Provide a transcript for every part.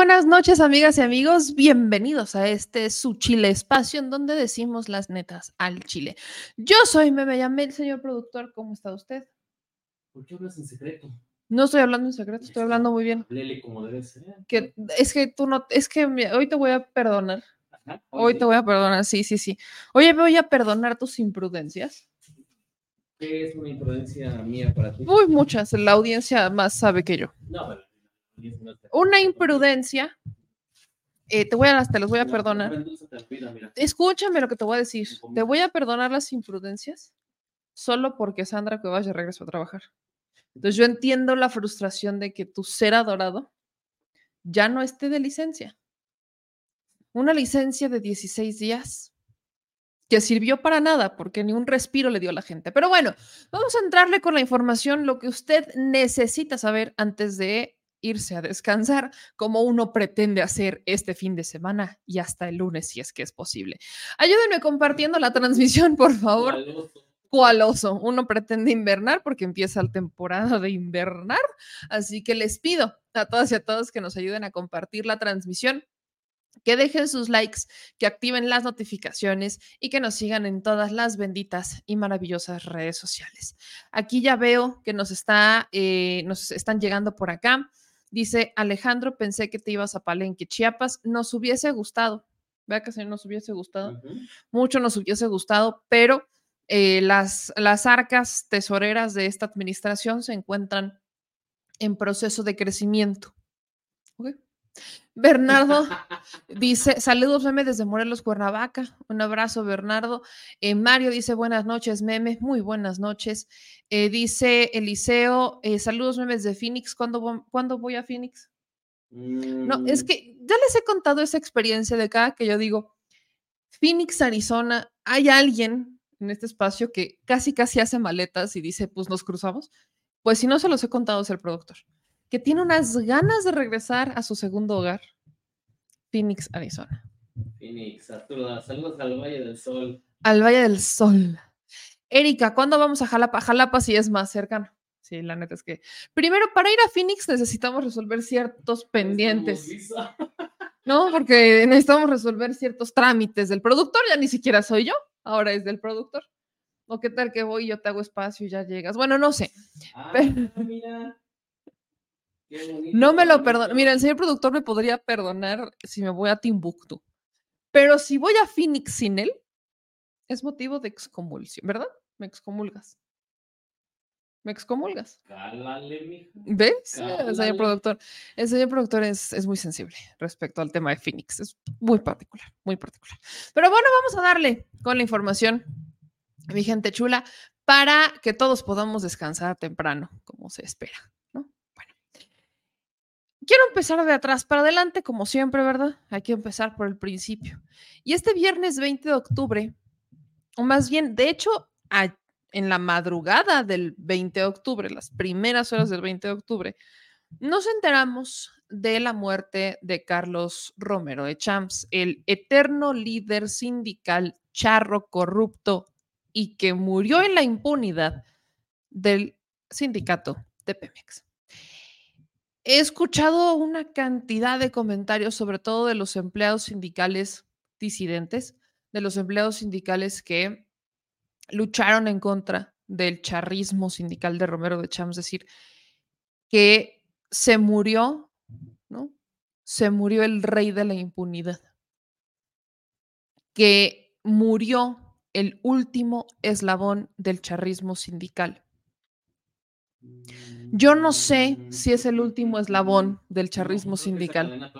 Muy buenas noches, amigas y amigos. Bienvenidos a este su Chile espacio en donde decimos las netas al Chile. Yo soy Meme Yamel, señor productor. ¿Cómo está usted? ¿Por qué hablas en secreto? No estoy hablando en secreto, estoy hablando muy bien. Lele como debe ser. Que, es que tú no, es que hoy te voy a perdonar. Ajá, Hoy te voy a perdonar, sí, sí, sí. Oye, me voy a perdonar tus imprudencias. ¿Qué es una imprudencia mía para ti? Uy, muchas. La audiencia más sabe que yo. No, pero- Una imprudencia. eh, te voy a, te los voy a perdonar. Escúchame lo que te voy a decir. Te voy a perdonar las imprudencias solo porque Sandra Cuevas ya regresó a trabajar. Entonces yo entiendo la frustración de que tu ser adorado ya no esté de licencia. Una licencia de 16 días que sirvió para nada porque ni un respiro le dio a la gente. Pero bueno, vamos a entrarle con la información, lo que usted necesita saber antes de irse a descansar, como uno pretende hacer este fin de semana y hasta el lunes, si es que es posible. Ayúdenme compartiendo la transmisión, por favor. ¿Cuál oso? ¿Cuál oso? Uno pretende invernar porque empieza la temporada de invernar. Así que les pido a todas y a todos que nos ayuden a compartir la transmisión, que dejen sus likes, que activen las notificaciones y que nos sigan en todas las benditas y maravillosas redes sociales. Aquí ya veo que nos, está, eh, nos están llegando por acá. Dice Alejandro, pensé que te ibas a Palenque, Chiapas. Nos hubiese gustado. Vea que si nos hubiese gustado mucho nos hubiese gustado, pero eh, las, las arcas tesoreras de esta administración se encuentran en proceso de crecimiento. Ok. Bernardo dice, saludos meme desde Morelos, Cuernavaca. Un abrazo, Bernardo. Eh, Mario dice, buenas noches, meme. Muy buenas noches. Eh, dice Eliseo, eh, saludos memes de Phoenix. ¿Cuándo, vo- ¿Cuándo voy a Phoenix? No, es Mm, que ya les he contado esa experiencia de acá que yo digo, Phoenix, Arizona, hay alguien en este espacio que casi casi hace maletas y dice, pues nos cruzamos. Pues si no se los he contado es el productor, que tiene unas ganas de regresar a su segundo hogar, Phoenix, Arizona, Phoenix, Arturo, saludos al Valle del Sol. al Valle del Sol. Erika, ¿cuándo vamos a Jalapa? Jalapa sí es más cercano. Sí, la neta es que primero para ir a Phoenix necesitamos resolver ciertos pendientes. No, porque necesitamos resolver ciertos trámites del productor, ya ni siquiera soy yo, ahora es del productor. O qué tal que voy y yo te hago espacio y ya llegas. Bueno, no sé. Ah, Pero- mira. No me lo perdona. Mira, el señor productor me podría perdonar si me voy a Timbuktu. Pero si voy a Phoenix sin él, es motivo de excomulsión, ¿verdad? Me excomulgas. Me excomulgas. Cálale, mija. ¿Ves? El señor productor. El señor productor es, es muy sensible respecto al tema de Phoenix. Es muy particular, muy particular. Pero bueno, vamos a darle con la información, mi gente chula, para que todos podamos descansar temprano, como se espera. Quiero empezar de atrás para adelante, como siempre, ¿verdad? Hay que empezar por el principio. Y este viernes 20 de octubre, o más bien, de hecho, a- en la madrugada del 20 de octubre, las primeras horas del 20 de octubre, nos enteramos de la muerte de Carlos Romero de Champs, el eterno líder sindical charro corrupto y que murió en la impunidad del sindicato de Pemex. He escuchado una cantidad de comentarios, sobre todo de los empleados sindicales disidentes, de los empleados sindicales que lucharon en contra del charrismo sindical de Romero de Champs, es decir, que se murió, ¿no? Se murió el rey de la impunidad, que murió el último eslabón del charrismo sindical. Yo no sé si es el último eslabón del charrismo sindical.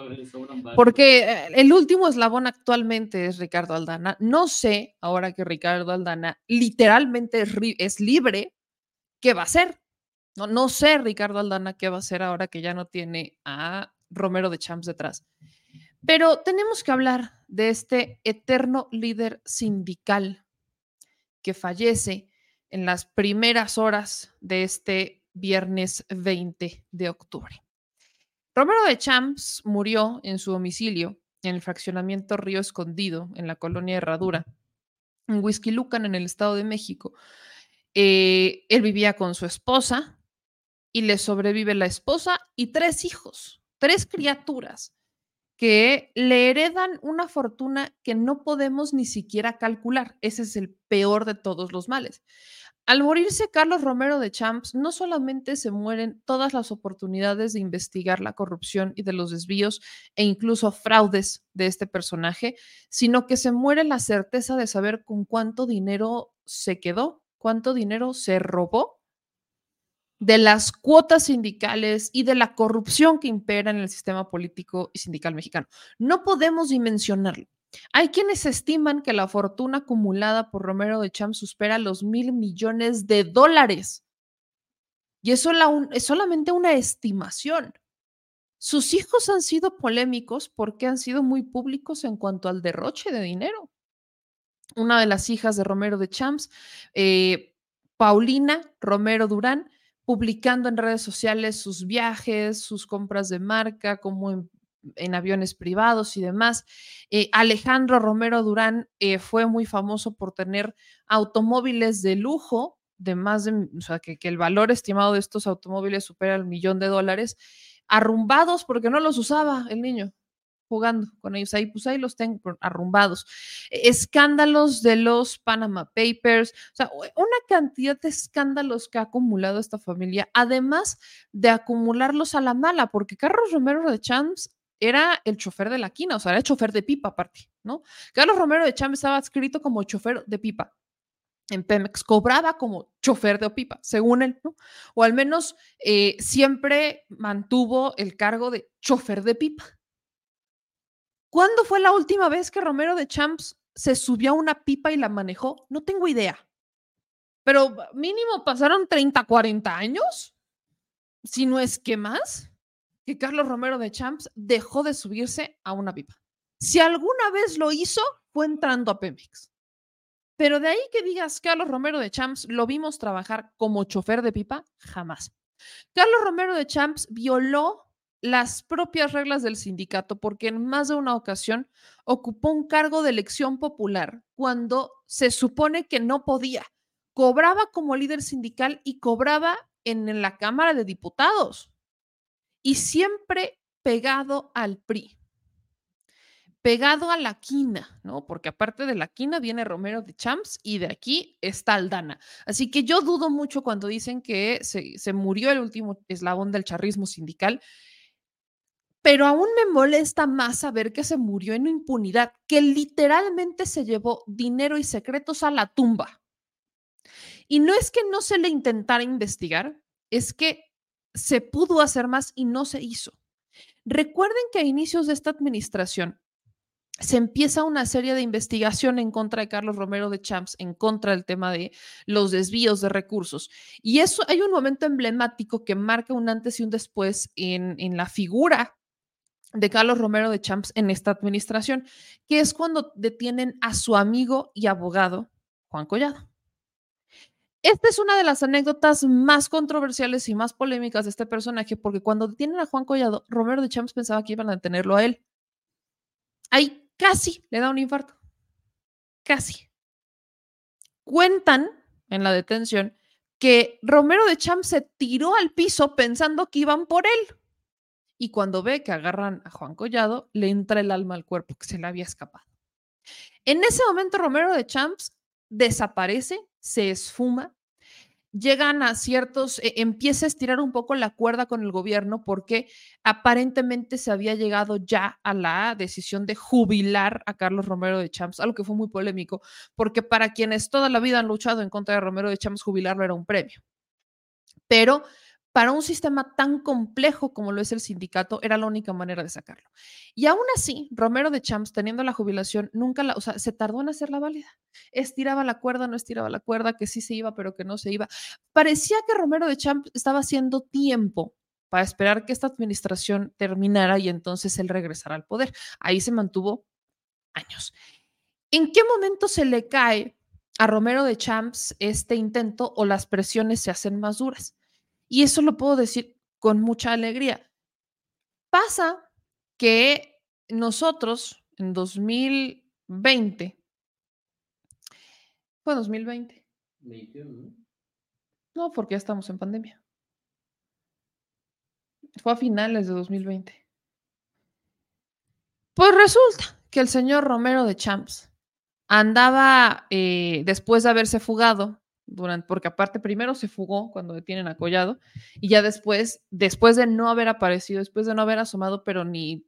Porque eh, el último eslabón actualmente es Ricardo Aldana. No sé, ahora que Ricardo Aldana literalmente es libre, ¿qué va a hacer? No, no sé, Ricardo Aldana, qué va a hacer ahora que ya no tiene a Romero de Champs detrás. Pero tenemos que hablar de este eterno líder sindical que fallece en las primeras horas de este viernes 20 de octubre. Romero de Champs murió en su domicilio en el fraccionamiento Río Escondido, en la colonia Herradura, en Huizquilucan, en el Estado de México. Eh, él vivía con su esposa y le sobrevive la esposa y tres hijos, tres criaturas que le heredan una fortuna que no podemos ni siquiera calcular. Ese es el peor de todos los males. Al morirse Carlos Romero de Champs, no solamente se mueren todas las oportunidades de investigar la corrupción y de los desvíos e incluso fraudes de este personaje, sino que se muere la certeza de saber con cuánto dinero se quedó, cuánto dinero se robó de las cuotas sindicales y de la corrupción que impera en el sistema político y sindical mexicano. No podemos dimensionarlo. Hay quienes estiman que la fortuna acumulada por Romero de Champs supera los mil millones de dólares. Y eso es solamente una estimación. Sus hijos han sido polémicos porque han sido muy públicos en cuanto al derroche de dinero. Una de las hijas de Romero de Champs, eh, Paulina Romero Durán, publicando en redes sociales sus viajes, sus compras de marca, cómo em, en aviones privados y demás. Eh, Alejandro Romero Durán eh, fue muy famoso por tener automóviles de lujo, de más de, o sea, que, que, el valor estimado de estos automóviles supera el millón de dólares, arrumbados porque no los usaba el niño jugando con ellos. Ahí, pues ahí los tengo arrumbados. Escándalos de los Panama Papers, o sea, una cantidad de escándalos que ha acumulado esta familia, además de acumularlos a la mala, porque Carlos Romero de Champs era el chofer de la quina, o sea, era el chofer de pipa aparte, ¿no? Carlos Romero de Cham estaba escrito como chofer de pipa. En Pemex cobraba como chofer de pipa, según él. O al menos eh, siempre mantuvo el cargo de chofer de pipa. ¿Cuándo fue la última vez que Romero de Champs se subió a una pipa y la manejó? No tengo idea. Pero mínimo pasaron 30, 40 años, si no es que más que Carlos Romero de Champs dejó de subirse a una pipa. Si alguna vez lo hizo, fue entrando a Pemex. Pero de ahí que digas Carlos Romero de Champs lo vimos trabajar como chofer de pipa, jamás. Carlos Romero de Champs violó las propias reglas del sindicato porque en más de una ocasión ocupó un cargo de elección popular cuando se supone que no podía. Cobraba como líder sindical y cobraba en la Cámara de Diputados y siempre pegado al PRI, pegado a la quina, ¿no? Porque aparte de la quina viene Romero de Champs y de aquí está Aldana. Así que yo dudo mucho cuando dicen que se, se murió el último eslabón del charrismo sindical, pero aún me molesta más saber que se murió en impunidad, que literalmente se llevó dinero y secretos a la tumba. Y no es que no se le intentara investigar, es que se pudo hacer más y no se hizo. Recuerden que a inicios de esta administración se empieza una serie de investigación en contra de Carlos Romero de Champs, en contra del tema de los desvíos de recursos. Y eso hay un momento emblemático que marca un antes y un después en, en la figura de Carlos Romero de Champs en esta administración, que es cuando detienen a su amigo y abogado, Juan Collado. Esta es una de las anécdotas más controversiales y más polémicas de este personaje, porque cuando detienen a Juan Collado, Romero de Champs pensaba que iban a detenerlo a él. Ahí casi le da un infarto. Casi. Cuentan en la detención que Romero de Champs se tiró al piso pensando que iban por él. Y cuando ve que agarran a Juan Collado, le entra el alma al cuerpo que se le había escapado. En ese momento, Romero de Champs desaparece, se esfuma, llegan a ciertos, eh, empieza a estirar un poco la cuerda con el gobierno porque aparentemente se había llegado ya a la decisión de jubilar a Carlos Romero de Champs, algo que fue muy polémico, porque para quienes toda la vida han luchado en contra de Romero de Champs, jubilarlo era un premio. Pero para un sistema tan complejo como lo es el sindicato, era la única manera de sacarlo. Y aún así, Romero de Champs, teniendo la jubilación, nunca la, o sea, se tardó en hacerla válida. Estiraba la cuerda, no estiraba la cuerda, que sí se iba, pero que no se iba. Parecía que Romero de Champs estaba haciendo tiempo para esperar que esta administración terminara y entonces él regresara al poder. Ahí se mantuvo años. ¿En qué momento se le cae a Romero de Champs este intento o las presiones se hacen más duras? Y eso lo puedo decir con mucha alegría. Pasa que nosotros en 2020, fue 2020. No, porque ya estamos en pandemia. Fue a finales de 2020. Pues resulta que el señor Romero de Champs andaba, eh, después de haberse fugado, durante, porque aparte primero se fugó cuando detienen a Collado, y ya después, después de no haber aparecido, después de no haber asomado, pero ni,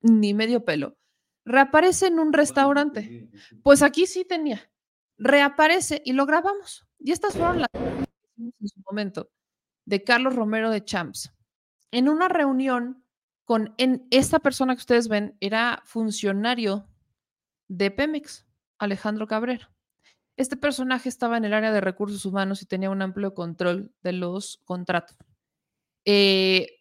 ni medio pelo, reaparece en un restaurante. Pues aquí sí tenía. Reaparece y lo grabamos. Y estas fueron las en su momento de Carlos Romero de Champs. En una reunión con en esta persona que ustedes ven era funcionario de Pemex, Alejandro Cabrera. Este personaje estaba en el área de recursos humanos y tenía un amplio control de los contratos. Eh,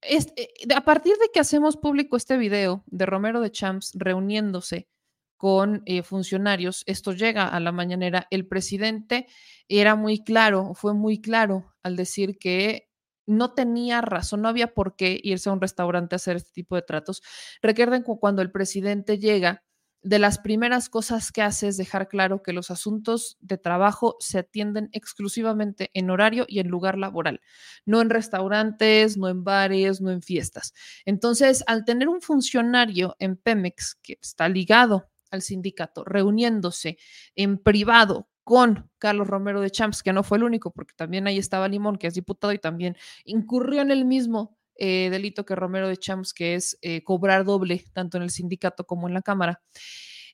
eh, a partir de que hacemos público este video de Romero de Champs reuniéndose con eh, funcionarios, esto llega a la mañanera, el presidente era muy claro, fue muy claro al decir que no tenía razón, no había por qué irse a un restaurante a hacer este tipo de tratos. Recuerden cuando el presidente llega, de las primeras cosas que hace es dejar claro que los asuntos de trabajo se atienden exclusivamente en horario y en lugar laboral, no en restaurantes, no en bares, no en fiestas. Entonces, al tener un funcionario en Pemex que está ligado al sindicato, reuniéndose en privado con Carlos Romero de Champs, que no fue el único, porque también ahí estaba Limón, que es diputado y también incurrió en el mismo eh, delito que Romero de Champs, que es eh, cobrar doble, tanto en el sindicato como en la Cámara.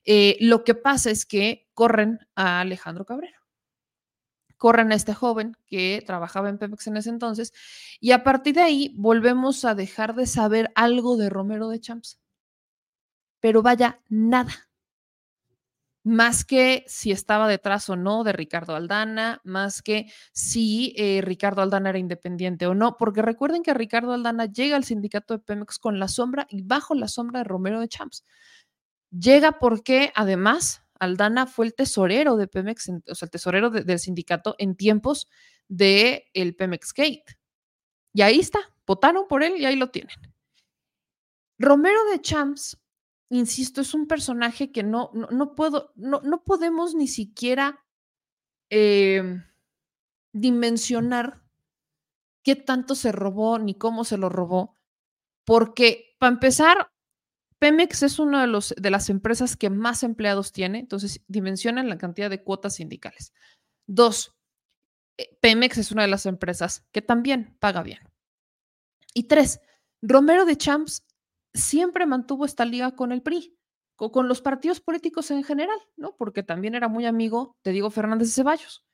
Eh, lo que pasa es que corren a Alejandro Cabrera. Corren a este joven que trabajaba en Pemex en ese entonces, y a partir de ahí volvemos a dejar de saber algo de Romero de Champs. Pero vaya, nada más que si estaba detrás o no de Ricardo Aldana, más que si eh, Ricardo Aldana era independiente o no, porque recuerden que Ricardo Aldana llega al sindicato de Pemex con la sombra y bajo la sombra de Romero de Champs. Llega porque además Aldana fue el tesorero de Pemex, o sea, el tesorero del sindicato en tiempos del el Pemex Gate. Y ahí está, votaron por él y ahí lo tienen. Romero de Champs insisto, es un personaje que no, no, puedo, no, no, podemos ni siquiera em, dimensionar qué tanto se robó ni cómo se lo robó, porque para empezar, Pemex es una de, de las empresas que más empleados tiene, entonces dimensionan la cantidad de cuotas sindicales. Dos, eh, Pemex es una de las empresas que también paga bien. Y tres, Romero de Champs siempre mantuvo esta liga con el PRI, con, los partidos políticos en general, ¿no? Porque también era muy amigo de Diego Fernández de Ceballos.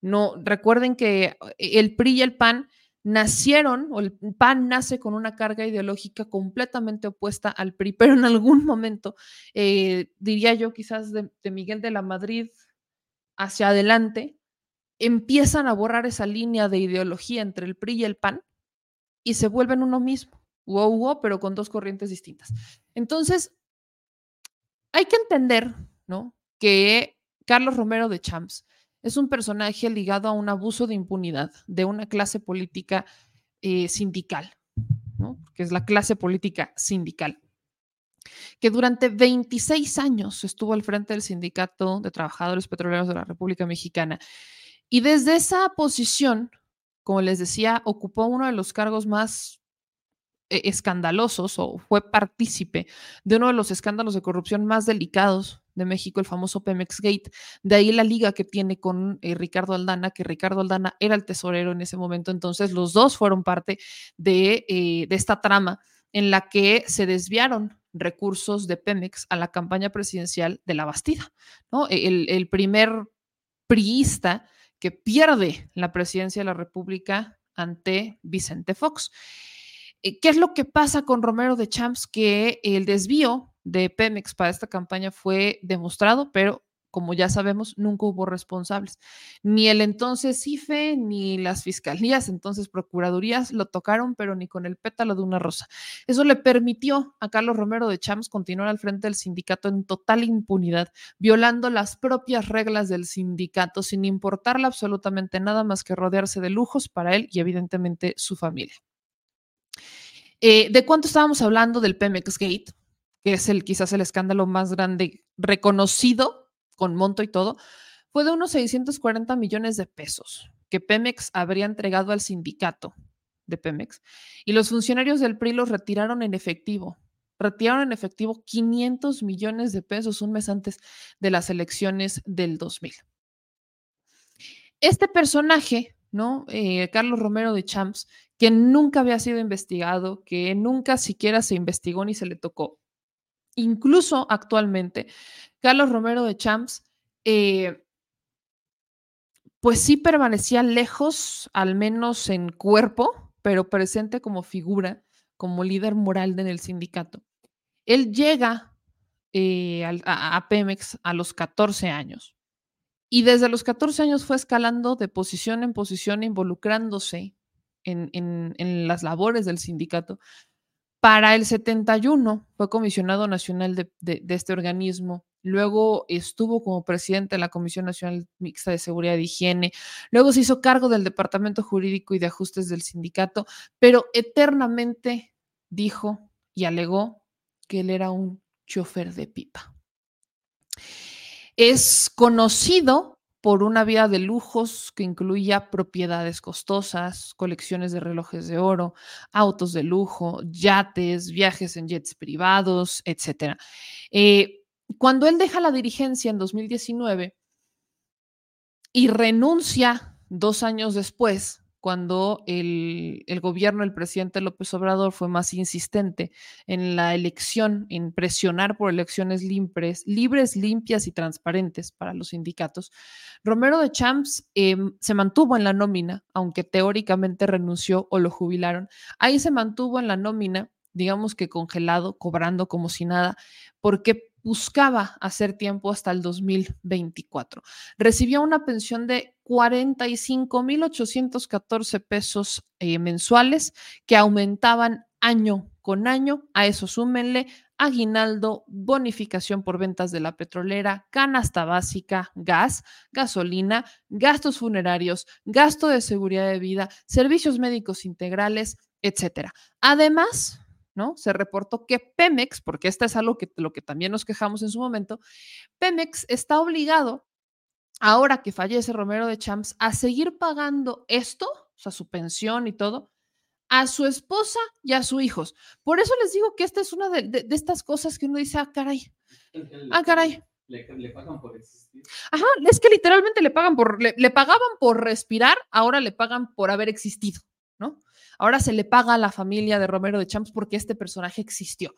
No, recuerden que eh, el PRI y el PAN nacieron, o el PAN nace con una carga ideológica completamente opuesta al PRI, pero en algún momento, eh, diría yo quizás de, de Miguel de la Madrid hacia adelante, empiezan a borrar esa línea de ideología entre el PRI y el PAN y se vuelven uno mismo pero con dos corrientes distintas. Entonces, hay que entender, ¿no? Que Carlos Romero de Champs es un personaje ligado a un abuso de impunidad de una clase política eh, sindical, ¿no? Que es la clase política sindical que durante 26 años estuvo al frente del Sindicato de Trabajadores Petroleros de la República Mexicana. Y desde esa posición, como les decía, ocupó uno de los cargos más escandalosos o fue partícipe de uno de los escándalos de corrupción más delicados de México, el famoso Pemex Gate. De ahí la liga que tiene con eh, Ricardo Aldana, que Ricardo Aldana era el tesorero en ese momento. Entonces, los dos fueron parte de, eh, de esta trama en la que se desviaron recursos de Pemex a la campaña presidencial de la Bastida. ¿no? E-, el, el primer priista que pierde la presidencia de la República ante Vicente Fox. Eh, ¿Qué es lo que pasa con Romero de Champs? Que el desvío de Pemex para esta campaña fue demostrado, pero como ya sabemos, nunca hubo responsables. Ni el entonces IFE, ni las fiscalías, entonces procuradurías, lo tocaron, pero ni con el pétalo de una rosa. Eso le permitió a Carlos Romero de Champs continuar al frente del sindicato en total impunidad, violando las propias reglas del sindicato, sin importarle absolutamente nada más que rodearse de lujos para él y evidentemente su familia. Eh, ¿De cuánto estábamos hablando del Pemex Gate? Que es el, quizás el escándalo más grande reconocido con monto y todo. Fue de unos 640 millones de pesos que Pemex habría entregado al sindicato de Pemex y los funcionarios del PRI los retiraron en efectivo retiraron en efectivo 500 millones de pesos un mes antes de las elecciones del 2000. Este personaje, ¿no? Eh, Carlos Romero de Champs, que nunca había sido investigado, que nunca siquiera se investigó ni se le tocó. Incluso actualmente, Carlos Romero de Champs, eh, pues sí permanecía lejos, al menos en cuerpo, pero presente como figura, como líder moral en el sindicato. Él llega eh, a, a Pemex a los 14 años y desde los 14 años fue escalando de posición en posición, involucrándose en, las labores del sindicato. Para el 71 fue comisionado nacional de, este organismo, luego estuvo como presidente de la Comisión Nacional Mixta de Seguridad y Higiene, luego se hizo cargo del Departamento Jurídico y de Ajustes del sindicato, pero eternamente dijo y alegó que él era un chofer de pipa. Es conocido por una vida de lujos que incluía propiedades costosas, colecciones de relojes de oro, autos de lujo, yates, viajes en jets privados, etc. Eh, cuando él deja la dirigencia en 2019 y renuncia dos años después, cuando el, gobierno, el presidente López Obrador fue más insistente en la elección, en presionar por elecciones libres, libres, limpias y transparentes para los sindicatos, Romero de Champs em, se mantuvo en la nómina, aunque teóricamente renunció o lo jubilaron. Ahí se mantuvo en la nómina, digamos que congelado, cobrando como si nada, porque buscaba hacer tiempo hasta el 2024. Recibía una pensión de 45.814 pesos eh, mensuales que aumentaban año con año. A eso súmenle aguinaldo, bonificación por ventas de la petrolera, canasta básica, gas, gasolina, gastos funerarios, gasto de seguridad de vida, servicios médicos integrales, etcétera. Además, ¿no? Se reportó que Pemex, porque esta es algo que lo que también nos quejamos en su momento, Pemex está obligado, ahora que fallece Romero de Champs, a seguir pagando esto, o sea, su pensión y todo, a su esposa y a sus hijos. Por eso les digo que esta es una de, estas cosas que uno dice, ah, caray, ah, caray. Le, pagan por existir. Ajá, es que literalmente le pagan por, le pagaban por respirar, ahora le pagan por haber existido, ¿no? Ahora se le paga a la familia de Romero de Champs porque este personaje existió.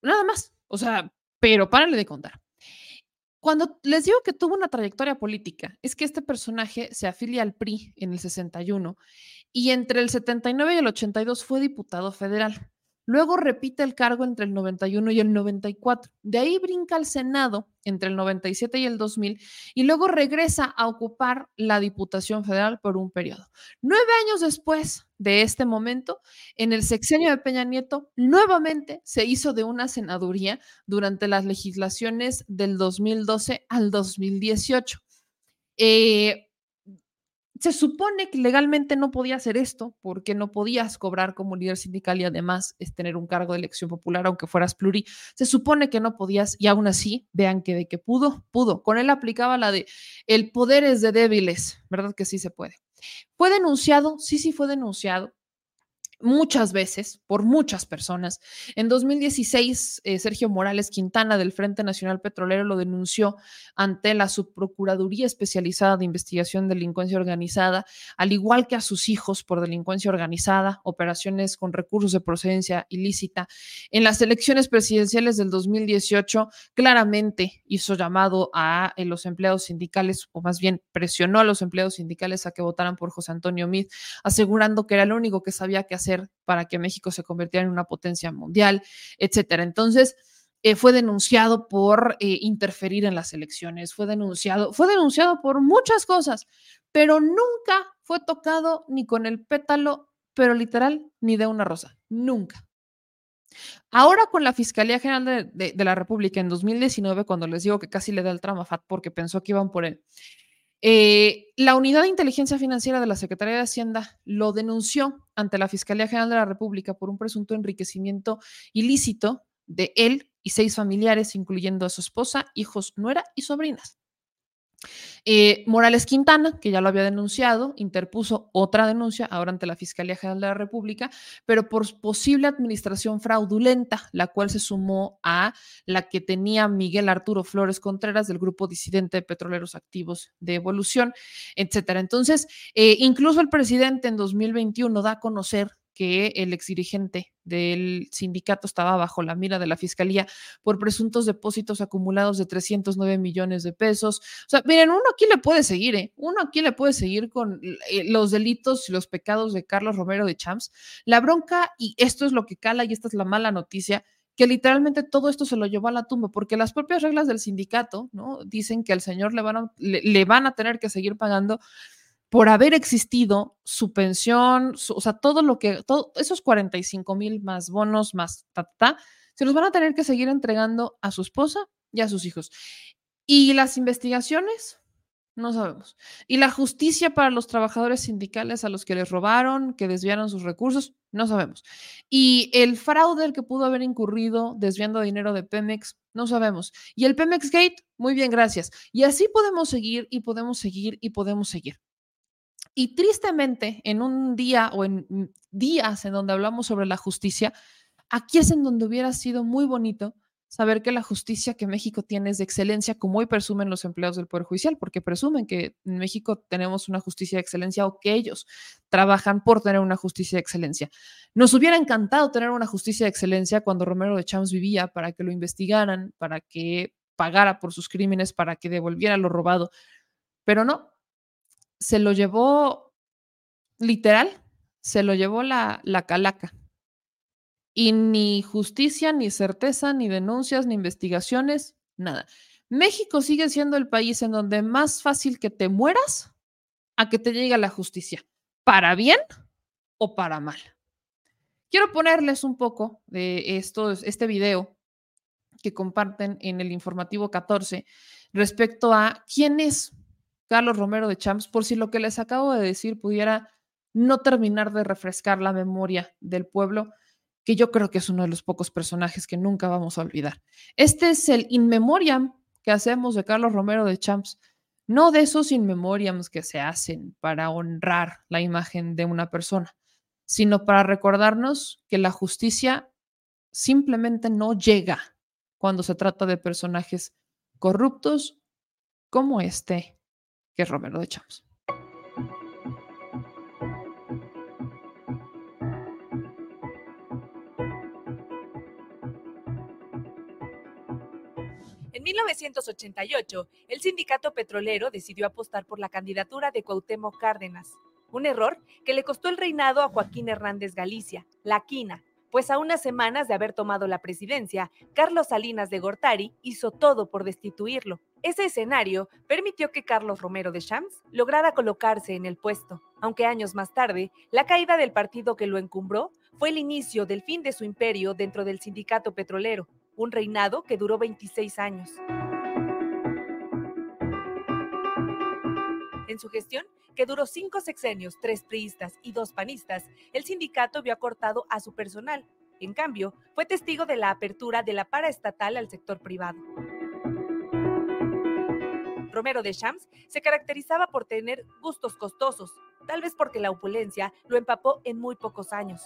Nada más, o sea, pero párale de contar. Cuando les digo que tuvo una trayectoria política, es que este personaje se afilia al PRI en el 61 y entre el 79 y el 82 fue diputado federal. Luego repite el cargo entre el 91 y el 94. De ahí brinca al Senado entre el 97 y el 2000 y luego regresa a ocupar la Diputación Federal por un periodo. Nueve años después de este momento, en el sexenio de Peña Nieto, nuevamente se hizo de una senaduría durante las legislaciones del 2012 al 2018. Eh, se supone que legalmente no podía hacer esto porque no podías cobrar como líder sindical y además es tener un cargo de elección popular aunque fueras pluri. Se supone que no podías y aún así, vean que de que pudo, pudo. Con él aplicaba la de el poder es de débiles, ¿verdad que sí se puede? Fue denunciado, sí, sí fue denunciado muchas veces por muchas personas. En 2016, eh, Sergio Morales Quintana del Frente Nacional Petrolero lo denunció ante la Subprocuraduría Especializada de Investigación de Delincuencia Organizada, al igual que a sus hijos por delincuencia organizada, operaciones con recursos de procedencia ilícita. En las elecciones presidenciales del 2018, claramente hizo llamado a eh, los empleados sindicales, o más bien presionó a los empleados sindicales a que votaran por José Antonio Mid, asegurando que era lo único que sabía que hacer para que México se convirtiera en una potencia mundial, etcétera. Entonces, eh, fue denunciado por eh, interferir en las elecciones, fue denunciado, fue denunciado por muchas cosas, pero nunca fue tocado ni con el pétalo, pero literal, ni de una rosa, nunca. Ahora con la Fiscalía General de, la República en 2019, cuando les digo que casi le da el tramafat porque pensó que iban por él, eh, la Unidad de Inteligencia Financiera de la Secretaría de Hacienda lo denunció ante la Fiscalía General de la República por un presunto enriquecimiento ilícito de él y seis familiares, incluyendo a su esposa, hijos, nuera y sobrinas. Eh, Morales Quintana, que ya lo había denunciado, interpuso otra denuncia ahora ante la Fiscalía General de la República, pero por posible administración fraudulenta, la cual se sumó a la que tenía Miguel Arturo Flores Contreras del grupo disidente de petroleros activos de evolución, etcétera. Entonces, eh, incluso el presidente en 2021 da a conocer que el exdirigente del sindicato estaba bajo la mira de la fiscalía por presuntos depósitos acumulados de 309 millones de pesos. O sea, miren, uno aquí le puede seguir, ¿eh? Uno aquí le puede seguir con eh, los delitos y los pecados de Carlos Romero de Champs. La bronca, y esto es lo que cala y esta es la mala noticia, que literalmente todo esto se lo llevó a la tumba, porque las propias reglas del sindicato, ¿no? Dicen que al señor le van a, le van a tener que seguir pagando por haber existido su pensión, o sea, todo lo que, todos esos 45 mil más bonos, más ta, ta, se los van a tener que seguir entregando a su esposa y a sus hijos. Y las investigaciones, no sabemos. Y la justicia para los trabajadores sindicales a los que les robaron, que desviaron sus recursos, no sabemos. Y el fraude que pudo haber incurrido desviando dinero de Pemex, no sabemos. Y el Pemex Gate, muy bien, gracias. Y así podemos seguir y podemos seguir y podemos seguir. Y tristemente, en un día o en días en donde hablamos sobre la justicia, aquí es en donde hubiera sido muy bonito saber que la justicia que México tiene es de excelencia, como hoy presumen los empleados del Poder Judicial, porque presumen que en México tenemos una justicia de excelencia o que ellos trabajan por tener una justicia de excelencia. Nos hubiera encantado tener una justicia de excelencia cuando Romero de Champs vivía para que lo investigaran, para que pagara por sus crímenes, para que devolviera lo robado, pero no, se lo llevó, literal, se lo llevó la, la calaca. Y ni justicia, ni certeza, ni denuncias, ni investigaciones, nada. México sigue siendo el país en donde más fácil que te mueras a que te llegue la justicia, para bien o para mal. Quiero ponerles un poco de esto, este video que comparten en el informativo 14 respecto a quién es Carlos Romero de Champs, por si lo que les acabo de decir pudiera no terminar de refrescar la memoria del pueblo, que yo creo que es uno de los pocos personajes que nunca vamos a olvidar. Este es el in memoriam que hacemos de Carlos Romero de Champs, no de esos in memoriams que se hacen para honrar la imagen de una persona, sino para recordarnos que la justicia simplemente no llega cuando se trata de personajes corruptos como este que es Romero de. En 1988, el sindicato petrolero decidió apostar por la candidatura de Cuauhtémoc Cárdenas, un error que le costó el reinado a Joaquín Hernández Galicia, la quina, pues a unas semanas de haber tomado la presidencia, Carlos Salinas de Gortari hizo todo por destituirlo. Ese escenario permitió que Carlos Romero de Champs lograra colocarse en el puesto, aunque años más tarde, la caída del partido que lo encumbró fue el inicio del fin de su imperio dentro del sindicato petrolero, un reinado que duró 26 años. En su gestión, que duró cinco sexenios, tres priistas y dos panistas, el sindicato vio acortado a su personal. En cambio, fue testigo de la apertura de la paraestatal al sector privado. Romero de Champs se caracterizaba por tener gustos costosos, tal vez porque la opulencia lo empapó en muy pocos años.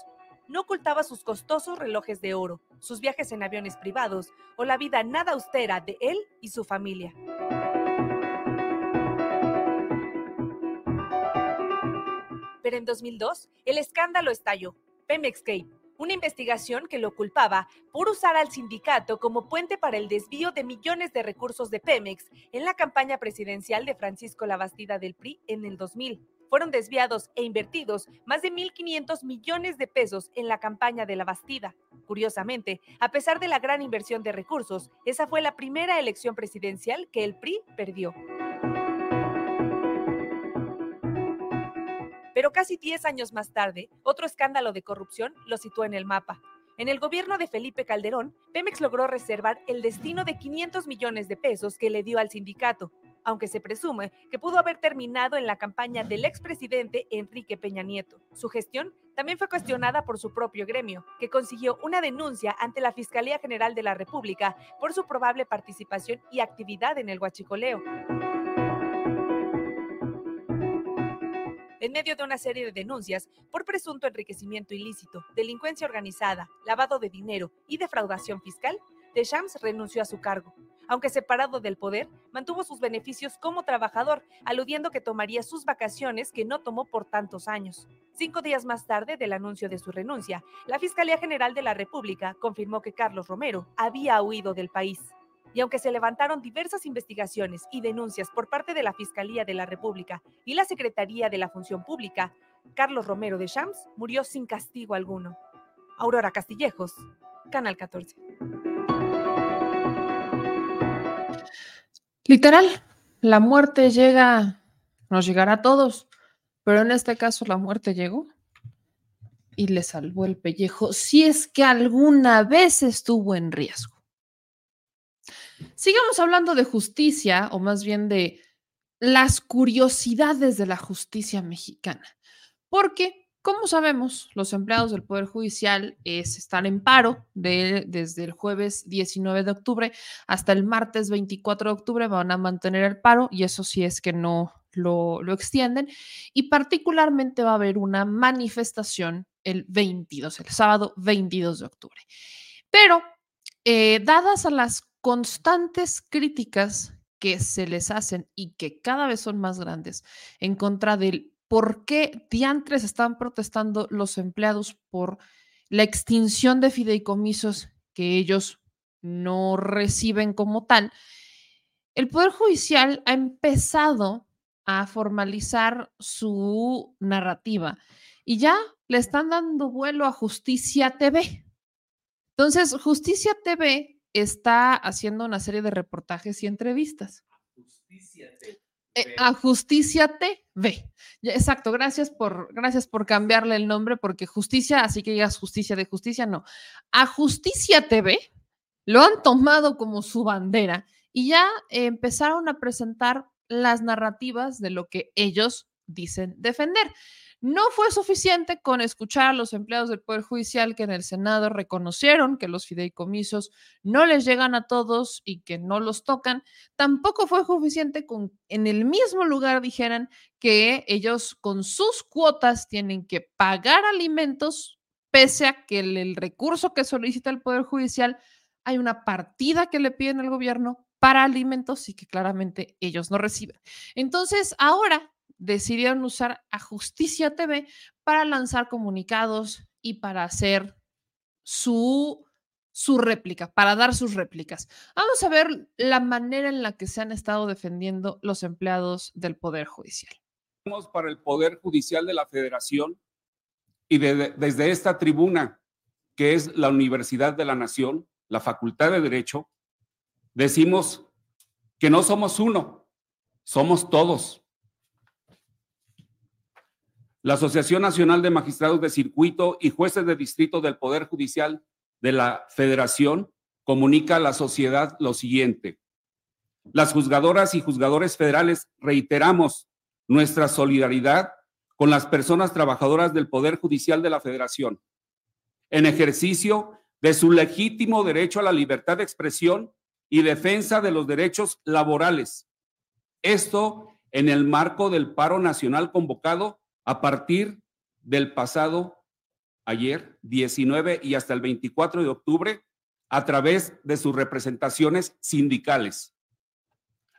No ocultaba sus costosos relojes de oro, sus viajes en aviones privados o la vida nada austera de él y su familia. Pero en 2002, el escándalo estalló. Pemexgate, una investigación que lo culpaba por usar al sindicato como puente para el desvío de millones de recursos de Pemex en la campaña presidencial de Francisco Labastida del PRI en el 2000. Fueron desviados e invertidos más de 1.500 millones de pesos en la campaña de la Bastida. Curiosamente, a pesar de la gran inversión de recursos, esa fue la primera elección presidencial que el PRI perdió. Pero casi 10 años más tarde, otro escándalo de corrupción lo situó en el mapa. En el gobierno de Felipe Calderón, Pemex logró reservar el destino de 500 millones de pesos que le dio al sindicato, aunque se presume que pudo haber terminado en la campaña del expresidente Enrique Peña Nieto. Su gestión también fue cuestionada por su propio gremio, que consiguió una denuncia ante la Fiscalía General de la República por su probable participación y actividad en el huachicoleo. En medio de una serie de denuncias por presunto enriquecimiento ilícito, delincuencia organizada, lavado de dinero y defraudación fiscal, Deschamps renunció a su cargo. Aunque separado del poder, mantuvo sus beneficios como trabajador, aludiendo que tomaría sus vacaciones que no tomó por tantos años. Cinco días más tarde del anuncio de su renuncia, la Fiscalía General de la República confirmó que Carlos Romero había huido del país. Y aunque se levantaron diversas investigaciones y denuncias por parte de la Fiscalía de la República y la Secretaría de la Función Pública, Carlos Romero de Shams murió sin castigo alguno. Aurora Castillejos, Canal 14. Literal, la muerte llega, nos llegará a todos, pero en este caso la muerte llegó y le salvó el pellejo si es que alguna vez estuvo en riesgo. Sigamos hablando de justicia, o más bien de las curiosidades de la justicia mexicana, porque como sabemos, los empleados del Poder Judicial están en paro desde el jueves 19 de octubre hasta el martes 24 de octubre. Van a mantener el paro y eso sí es que no lo, lo extienden. Y particularmente va a haber una manifestación el 22, el sábado 22 de octubre. Pero, eh, dadas a las constantes críticas que se les hacen y que cada vez son más grandes en contra del por qué diantres están protestando los empleados por la extinción de fideicomisos que ellos no reciben como tal. El Poder Judicial ha empezado a formalizar su narrativa y ya le están dando vuelo a Justicia TV. Entonces, Justicia TV está haciendo una serie de reportajes y entrevistas. Justicia TV. Eh, a Justicia TV. Exacto, gracias por, gracias por cambiarle el nombre, porque justicia, así que digas justicia de justicia, no. A Justicia TV lo han tomado como su bandera y ya empezaron a presentar las narrativas de lo que ellos dicen defender. No fue suficiente con escuchar a los empleados del Poder Judicial que en el Senado reconocieron que los fideicomisos no les llegan a todos y que no los tocan. Tampoco fue suficiente con en el mismo lugar dijeran que ellos con sus cuotas tienen que pagar alimentos pese a que el, el recurso que solicita el Poder Judicial hay una partida que le piden al gobierno para alimentos y que claramente ellos no reciben. Entonces, ahora decidieron usar a Justicia TV para lanzar comunicados y para hacer su, su réplica, para dar sus réplicas. Vamos a ver la manera en la que se han estado defendiendo los empleados del Poder Judicial. Para el Poder Judicial de la Federación y desde esta tribuna, que es la Universidad de la Nación, la Facultad de Derecho, decimos que no somos uno, somos todos. La Asociación Nacional de Magistrados de Circuito y Jueces de Distrito del Poder Judicial de la Federación comunica a la sociedad lo siguiente. Las juzgadoras y juzgadores federales reiteramos nuestra solidaridad con las personas trabajadoras del Poder Judicial de la Federación en ejercicio de su legítimo derecho a la libertad de expresión y defensa de los derechos laborales. Esto en el marco del paro nacional convocado a partir del pasado ayer, 19 y hasta el 24 de octubre, a través de sus representaciones sindicales.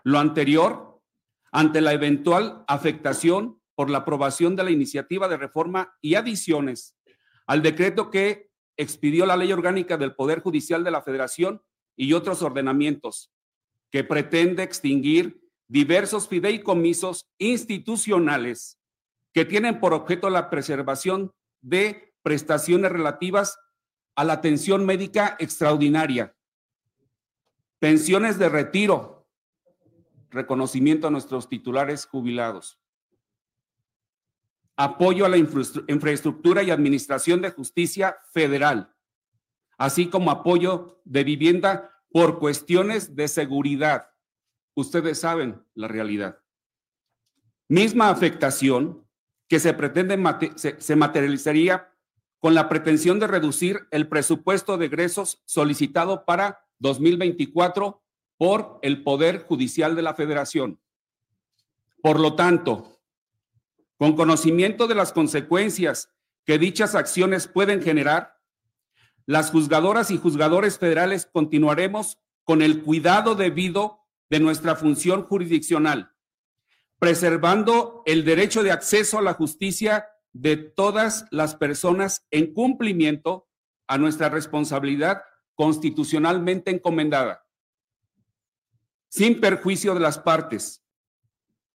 Lo anterior, ante la eventual afectación por la aprobación de la iniciativa de reforma y adiciones al decreto que expidió la Ley Orgánica del Poder Judicial de la Federación y otros ordenamientos, que pretende extinguir diversos fideicomisos institucionales que tienen por objeto la preservación de prestaciones relativas a la atención médica extraordinaria, pensiones de retiro, reconocimiento a nuestros titulares jubilados, apoyo a la infraestructura y administración de justicia federal, así como apoyo de vivienda por cuestiones de seguridad. Ustedes saben la realidad. Misma afectación que se pretende se, materializaría con la pretensión de reducir el presupuesto de egresos solicitado para 2024 por el Poder Judicial de la Federación. Por lo tanto, con conocimiento de las consecuencias que dichas acciones pueden generar, las juzgadoras y juzgadores federales continuaremos con el cuidado debido de nuestra función jurisdiccional, preservando el derecho de acceso a la justicia de todas las personas en cumplimiento a nuestra responsabilidad constitucionalmente encomendada, sin perjuicio de las partes,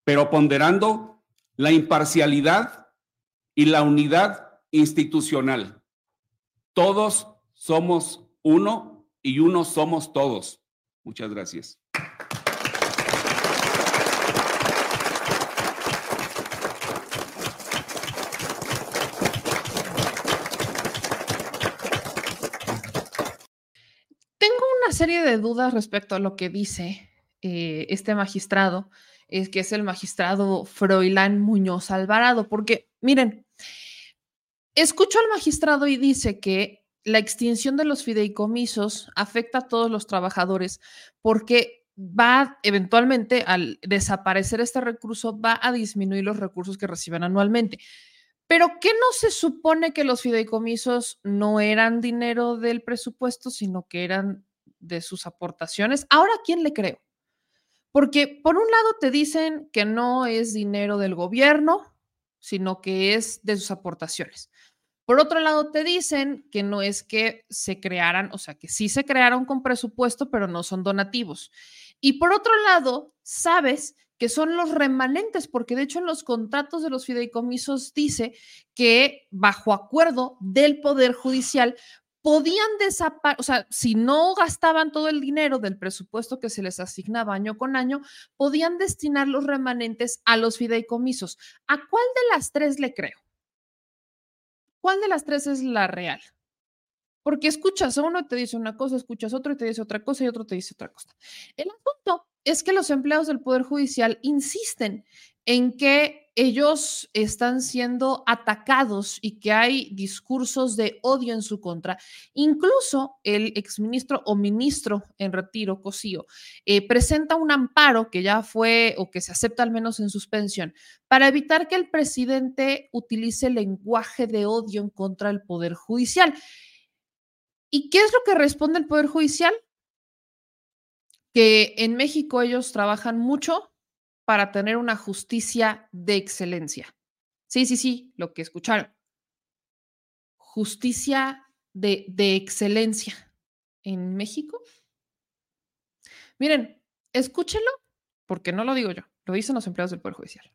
pero ponderando la imparcialidad y la unidad institucional. Todos somos uno y uno somos todos. Muchas gracias. Tengo una serie de dudas respecto a lo que dice eh, este magistrado, es que es el magistrado Froilán Muñoz Alvarado, porque miren, escucho al magistrado y dice que la extinción de los fideicomisos afecta a todos los trabajadores porque va eventualmente al desaparecer este recurso, va a disminuir los recursos que reciben anualmente. Pero ¿qué no se supone que los fideicomisos no eran dinero del presupuesto, sino que eran de sus aportaciones? Ahora, ¿quién le creo? Porque por un lado te dicen que no es dinero del gobierno, sino que es de sus aportaciones. Por otro lado, te dicen que no es que se crearan, o sea, que sí se crearon con presupuesto, pero no son donativos. Y por otro lado, sabes que son los remanentes, porque de hecho en los contratos de los fideicomisos dice que bajo acuerdo del Poder Judicial podían desaparecer, o sea, si no gastaban todo el dinero del presupuesto que se les asignaba año con año, podían destinar los remanentes a los fideicomisos. ¿A cuál de las tres le creo? ¿Cuál de las tres es la real? Porque escuchas a uno te dice una cosa, escuchas otro y te dice otra cosa y otro te dice otra cosa. El asunto es que los empleados del Poder Judicial insisten en que ellos están siendo atacados y que hay discursos de odio en su contra. Incluso el exministro o ministro en retiro, Cosío, eh, presenta un amparo que ya fue o que se acepta al menos en suspensión para evitar que el presidente utilice lenguaje de odio en contra del Poder Judicial. ¿Y qué es lo que responde el Poder Judicial? Que en México ellos trabajan mucho para tener una justicia de excelencia. Sí, sí, sí, lo que escucharon. Justicia de, de excelencia en México. Miren, escúchenlo, porque no lo digo yo, lo dicen los empleados del Poder Judicial.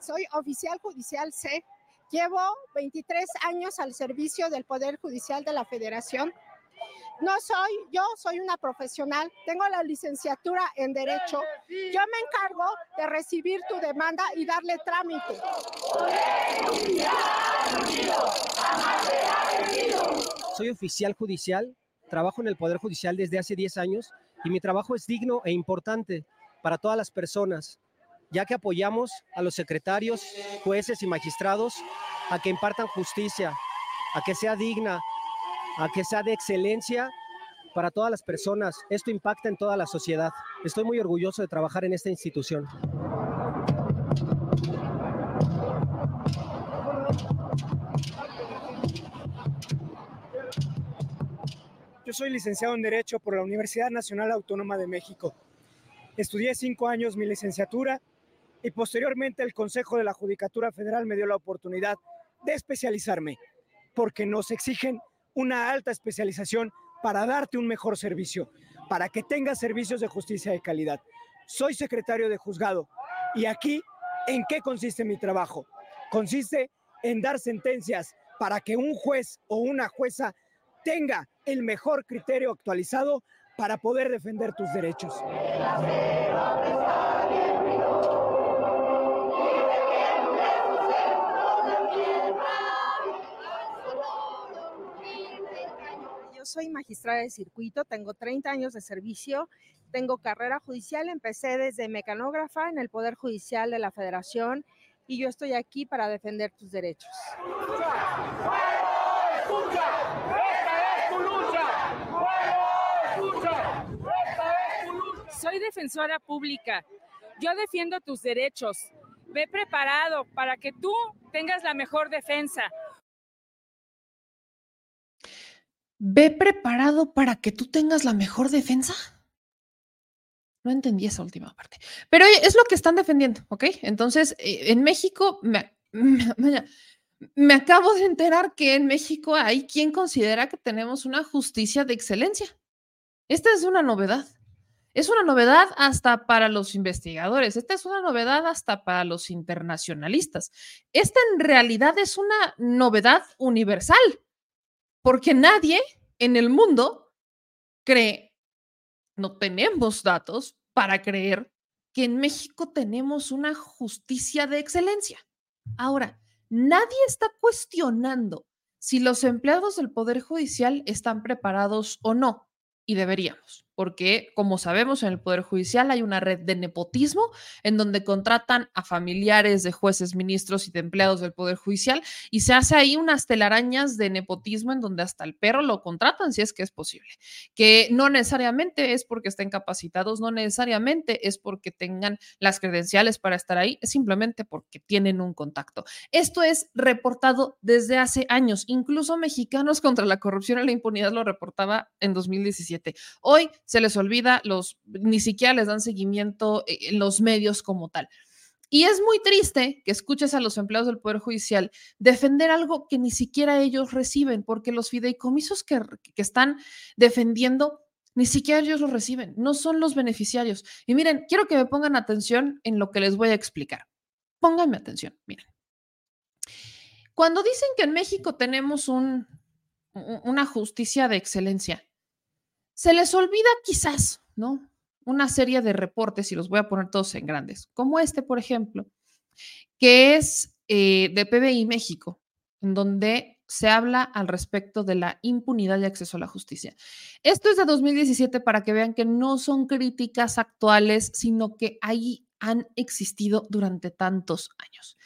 Soy oficial judicial C Llevo 23 años al servicio del Poder Judicial de la Federación. No soy, yo soy una profesional, tengo la licenciatura en Derecho. Yo me encargo de recibir tu demanda y darle trámite. Soy oficial judicial, trabajo en el Poder Judicial desde hace 10 años y mi trabajo es digno e importante para todas las personas ya que apoyamos a los secretarios, jueces y magistrados a que impartan justicia, a que sea digna, a que sea de excelencia para todas las personas. Esto impacta en toda la sociedad. Estoy muy orgulloso de trabajar en esta institución. Yo soy licenciado en Derecho por la Universidad Nacional Autónoma de México. Estudié cinco años mi licenciatura y posteriormente el Consejo de la Judicatura Federal me dio la oportunidad de especializarme, porque nos exigen una alta especialización para darte un mejor servicio, para que tengas servicios de justicia de calidad. Soy secretario de juzgado y aquí, ¿en qué consiste mi trabajo? Consiste en dar sentencias para que un juez o una jueza tenga el mejor criterio actualizado para poder defender tus derechos. Soy magistrada de circuito, tengo 30 años de servicio, tengo carrera judicial, empecé desde mecanógrafa en el Poder Judicial de la Federación y yo estoy aquí para defender tus derechos. ¡Esta defensora pública. Yo defiendo tus derechos. Ve preparado para que tú tengas la mejor defensa. Ve preparado para que tú tengas la mejor defensa. No entendí esa última parte. Pero es lo que están defendiendo, ¿ok? Entonces, eh, en México, me, me, me acabo de enterar que en México hay quien considera que tenemos una justicia de excelencia. Esta es una novedad. Es una novedad hasta para los investigadores. Esta es una novedad hasta para los internacionalistas. Esta en realidad es una novedad universal, porque nadie en el mundo cree, no tenemos datos para creer que en México tenemos una justicia de excelencia. Ahora, Nadie está cuestionando si los empleados del Poder Judicial están preparados o no, y deberíamos porque como sabemos en el Poder Judicial hay una red de nepotismo en donde contratan a familiares de jueces, ministros y de empleados del Poder Judicial y se hace ahí unas telarañas de nepotismo en donde hasta el perro lo contratan si es que es posible, que no necesariamente es porque estén capacitados, no necesariamente es porque tengan las credenciales para estar ahí, es simplemente porque tienen un contacto. Esto es reportado desde hace años, incluso Mexicanos contra la corrupción y la impunidad lo reportaba en 2017. Hoy se les olvida, los, ni siquiera les dan seguimiento eh, en los medios como tal. Y es muy triste que escuches a los empleados del Poder Judicial defender algo que ni siquiera ellos reciben, porque los fideicomisos que, que están defendiendo ni siquiera ellos los reciben, no son los beneficiarios. Y miren, quiero que me pongan atención en lo que les voy a explicar. Pónganme atención, miren. Cuando dicen que en México tenemos un, una justicia de excelencia, se les olvida quizás, ¿no? Una serie de reportes, y los voy a poner todos en grandes, como este, por ejemplo, que es eh, de PBI México, en donde se habla al respecto de la impunidad y acceso a la justicia. Esto es de 2017 para que vean que no son críticas actuales, sino que ahí han existido durante tantos años.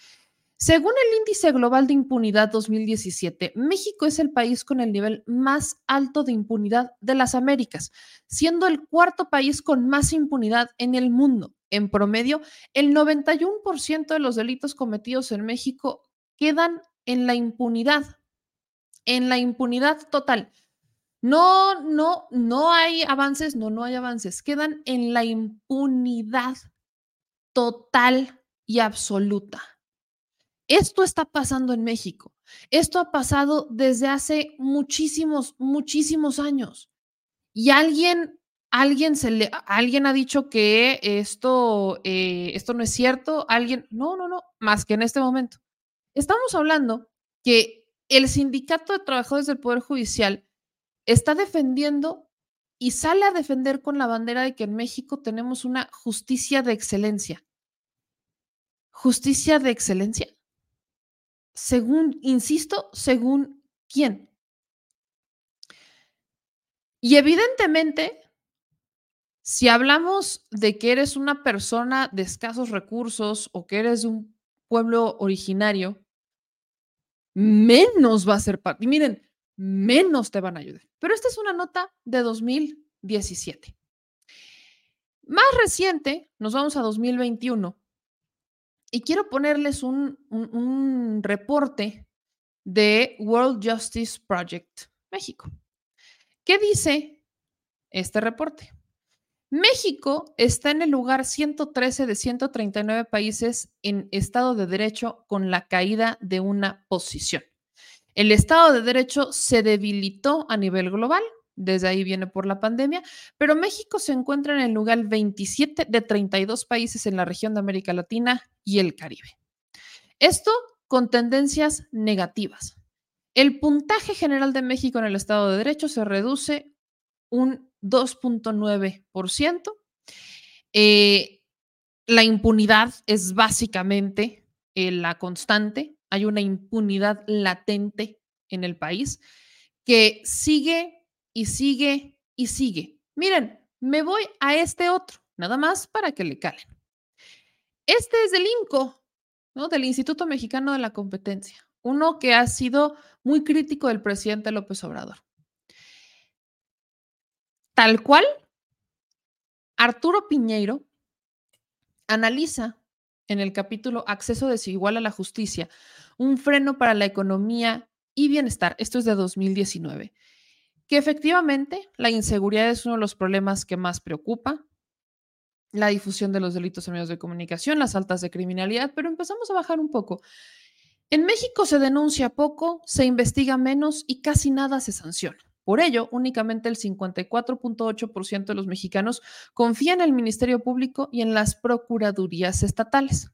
Según el Índice Global de Impunidad 2017, México es el país con el nivel más alto de impunidad de las Américas, siendo el cuarto país con más impunidad en el mundo. En promedio, el 91% de los delitos cometidos en México quedan en la impunidad, en la impunidad total. No, no, no hay avances, no, no hay avances, quedan en la impunidad total y absoluta. Esto está pasando en México. Esto ha pasado desde hace muchísimos, muchísimos años. Y alguien, alguien, se le, alguien ha dicho que esto, eh, esto no es cierto. Alguien, no, no, no, más que en este momento. Estamos hablando que el sindicato de trabajadores del Poder Judicial está defendiendo y sale a defender con la bandera de que en México tenemos una justicia de excelencia. ¿Justicia de excelencia? Según, insisto, según quién. Y evidentemente, si hablamos de que eres una persona de escasos recursos o que eres de un pueblo originario, menos va a ser parte. Y miren, menos te van a ayudar. Pero esta es una nota de 2017. Más reciente, nos vamos a 2021. Y quiero ponerles un, reporte de World Justice Project México. ¿Qué dice este reporte? México está en el lugar 113 de 139 países en Estado de Derecho con la caída de una posición. El Estado de Derecho se debilitó a nivel global desde ahí viene por la pandemia, pero México se encuentra en el lugar 27 de 32 países en la región de América Latina y el Caribe. Esto con tendencias negativas. El puntaje general de México en el Estado de Derecho se reduce un 2.9%. Eh, la impunidad es básicamente eh, la constante. Hay una impunidad latente en el país que sigue y sigue y sigue. Miren, me voy a este otro, nada más para que le calen. Este es del INCO, ¿no? del Instituto Mexicano de la Competencia, uno que ha sido muy crítico del presidente López Obrador. Tal cual, Arturo Piñeiro analiza en el capítulo Acceso desigual a la justicia, un freno para la economía y bienestar. Esto es de 2019. Que efectivamente la inseguridad es uno de los problemas que más preocupa, la difusión de los delitos en medios de comunicación, las altas de criminalidad, pero empezamos a bajar un poco. En México se denuncia poco, se investiga menos y casi nada se sanciona. Por ello, únicamente el 54.8% de los mexicanos confían en el Ministerio Público y en las procuradurías estatales.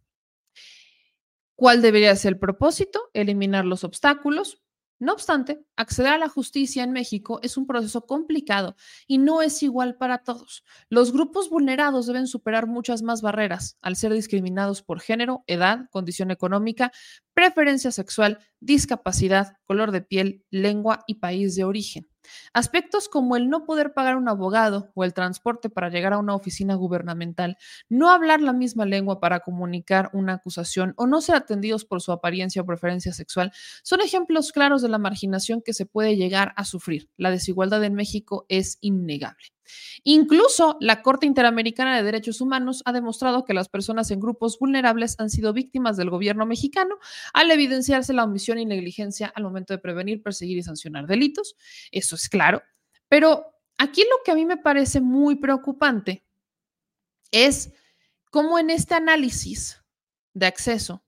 ¿Cuál debería ser el propósito? Eliminar los obstáculos, no obstante, acceder a la justicia en México es un proceso complicado y no es igual para todos. Los grupos vulnerados deben superar muchas más barreras al ser discriminados por género, edad, condición económica, preferencia sexual, discapacidad, color de piel, lengua y país de origen. Aspectos como el no poder pagar un abogado o el transporte para llegar a una oficina gubernamental, no hablar la misma lengua para comunicar una acusación o no ser atendidos por su apariencia o preferencia sexual son ejemplos claros de la marginación que se puede llegar a sufrir. La desigualdad en México es innegable. Incluso la Corte Interamericana de Derechos Humanos ha demostrado que las personas en grupos vulnerables han sido víctimas del gobierno mexicano al evidenciarse la omisión y negligencia al momento de prevenir, perseguir y sancionar delitos. Eso es claro. Pero aquí lo que a mí me parece muy preocupante es cómo en este análisis de acceso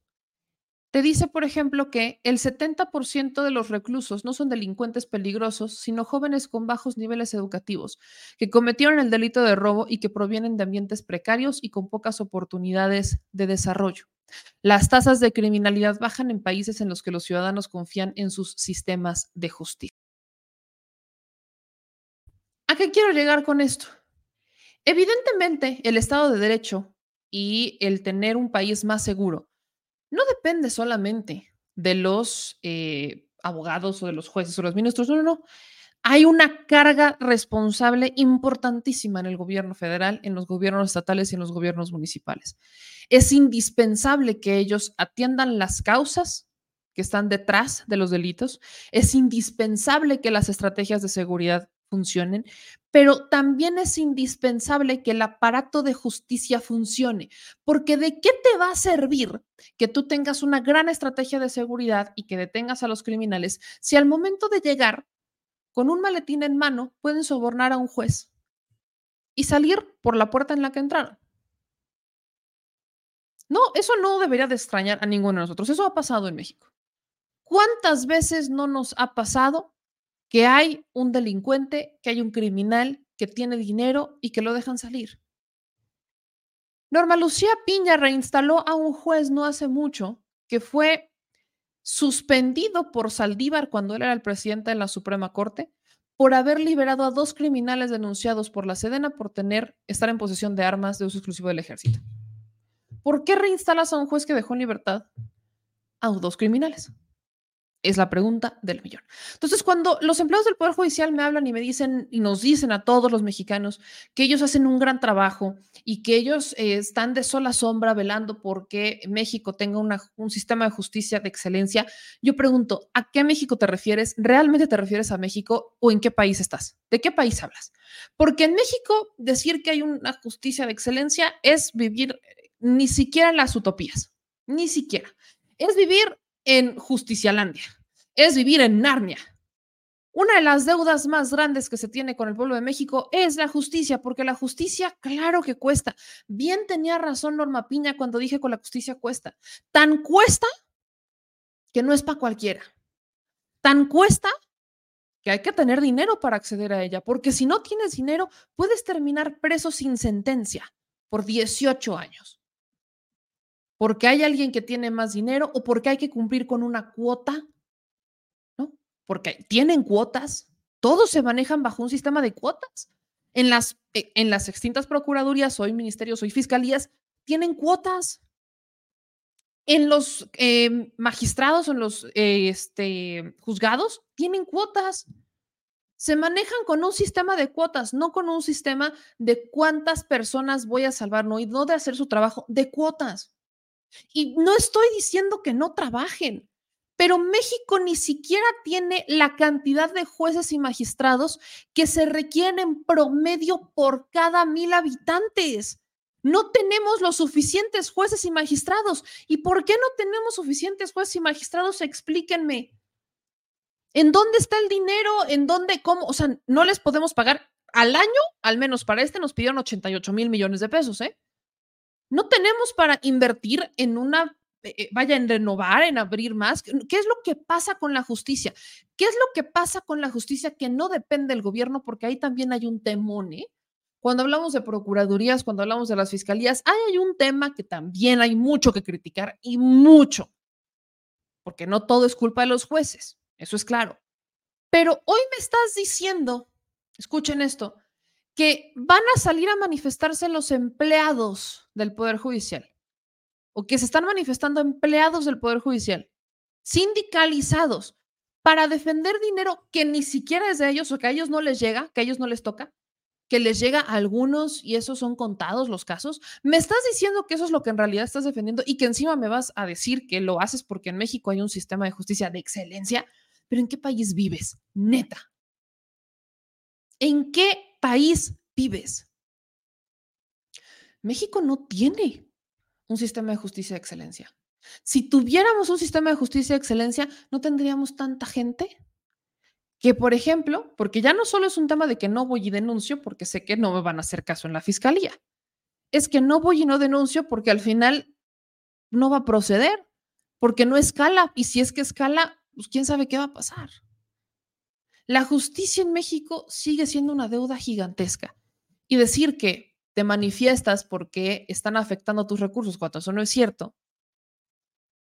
te dice, por ejemplo, que el 70% de los reclusos no son delincuentes peligrosos, sino jóvenes con bajos niveles educativos, que cometieron el delito de robo y que provienen de ambientes precarios y con pocas oportunidades de desarrollo. Las tasas de criminalidad bajan en países en los que los ciudadanos confían en sus sistemas de justicia. ¿A qué quiero llegar con esto? Evidentemente, el Estado de Derecho y el tener un país más seguro no depende solamente de los eh, abogados o de los jueces o los ministros, no, no, no. Hay una carga responsable importantísima en el gobierno federal, en los gobiernos estatales y en los gobiernos municipales. Es indispensable que ellos atiendan las causas que están detrás de los delitos. Es indispensable que las estrategias de seguridad funcionen, pero también es indispensable que el aparato de justicia funcione, porque ¿de qué te va a servir que tú tengas una gran estrategia de seguridad y que detengas a los criminales si al momento de llegar con un maletín en mano pueden sobornar a un juez y salir por la puerta en la que entraron? No, eso no debería de extrañar a ninguno de nosotros. Eso ha pasado en México. ¿Cuántas veces no nos ha pasado que hay un delincuente, que hay un criminal que tiene dinero y que lo dejan salir. Norma Lucía Piña reinstaló a un juez no hace mucho que fue suspendido por Saldívar cuando él era el presidente de la Suprema Corte por haber liberado a dos criminales denunciados por la Sedena por tener estar en posesión de armas de uso exclusivo del ejército. ¿Por qué reinstalas a un juez que dejó en libertad a dos criminales? Es la pregunta del millón. Entonces, cuando los empleados del Poder Judicial me hablan y me dicen y nos dicen a todos los mexicanos que ellos hacen un gran trabajo y que ellos eh, están de sola sombra velando porque México tenga un sistema de justicia de excelencia, yo pregunto, ¿a qué México te refieres? ¿Realmente te refieres a México o en qué país estás? ¿De qué país hablas? Porque en México decir que hay una justicia de excelencia es vivir eh, ni siquiera en las utopías, ni siquiera. Es vivir en Justicialandia, es vivir en Narnia. Una de las deudas más grandes que se tiene con el pueblo de México es la justicia, porque la justicia, claro que cuesta. Bien tenía razón Norma Piña cuando dije que la justicia cuesta. Tan cuesta que no es para cualquiera. Tan cuesta que hay que tener dinero para acceder a ella, porque si no tienes dinero, puedes terminar preso sin sentencia por 18 años porque hay alguien que tiene más dinero o porque hay que cumplir con una cuota. Porque tienen cuotas, todos se manejan bajo un sistema de cuotas. En las, eh, en las extintas procuradurías, hoy ministerios, hoy fiscalías, tienen cuotas. En los eh, magistrados, en los eh, este, juzgados, tienen cuotas. Se manejan con un sistema de cuotas, no con un sistema de cuántas personas voy a salvar, no, y no de hacer su trabajo, de cuotas. Y no estoy diciendo que no trabajen, pero México ni siquiera tiene la cantidad de jueces y magistrados que se requieren en promedio por cada mil habitantes. No tenemos los suficientes jueces y magistrados. ¿Y por qué no tenemos suficientes jueces y magistrados? Explíquenme. ¿En dónde está el dinero? ¿En dónde? ¿Cómo? O sea, no les podemos pagar al año, al menos para este, nos pidieron 88 mil millones de pesos, ¿eh? No tenemos para invertir en una, vaya, en renovar, en abrir más. ¿Qué es lo que pasa con la justicia? ¿Qué es lo que pasa con la justicia que no depende del gobierno? Porque ahí también hay un temón, ¿eh? Cuando hablamos de procuradurías, cuando hablamos de las fiscalías, hay un tema que también hay mucho que criticar y mucho, porque no todo es culpa de los jueces, eso es claro. Pero hoy me estás diciendo, escuchen esto, que van a salir a manifestarse los empleados del Poder Judicial o que se están manifestando empleados del Poder Judicial, sindicalizados, para defender dinero que ni siquiera es de ellos o que a ellos no les llega, que a ellos no les toca, que les llega a algunos y esos son contados los casos. ¿Me estás diciendo que eso es lo que en realidad estás defendiendo y que encima me vas a decir que lo haces porque en México hay un sistema de justicia de excelencia? Pero ¿en qué país vives? Neta. ¿En qué país vives? México no tiene un sistema de justicia de excelencia. Si tuviéramos un sistema de justicia de excelencia, no tendríamos tanta gente que, por ejemplo, porque ya no solo es un tema de que no voy y denuncio porque sé que no me van a hacer caso en la fiscalía, es que no voy y no denuncio porque al final no va a proceder, porque no escala, y si es que escala, pues quién sabe qué va a pasar. La justicia en México sigue siendo una deuda gigantesca. Y decir que te manifiestas porque están afectando tus recursos cuando eso no es cierto,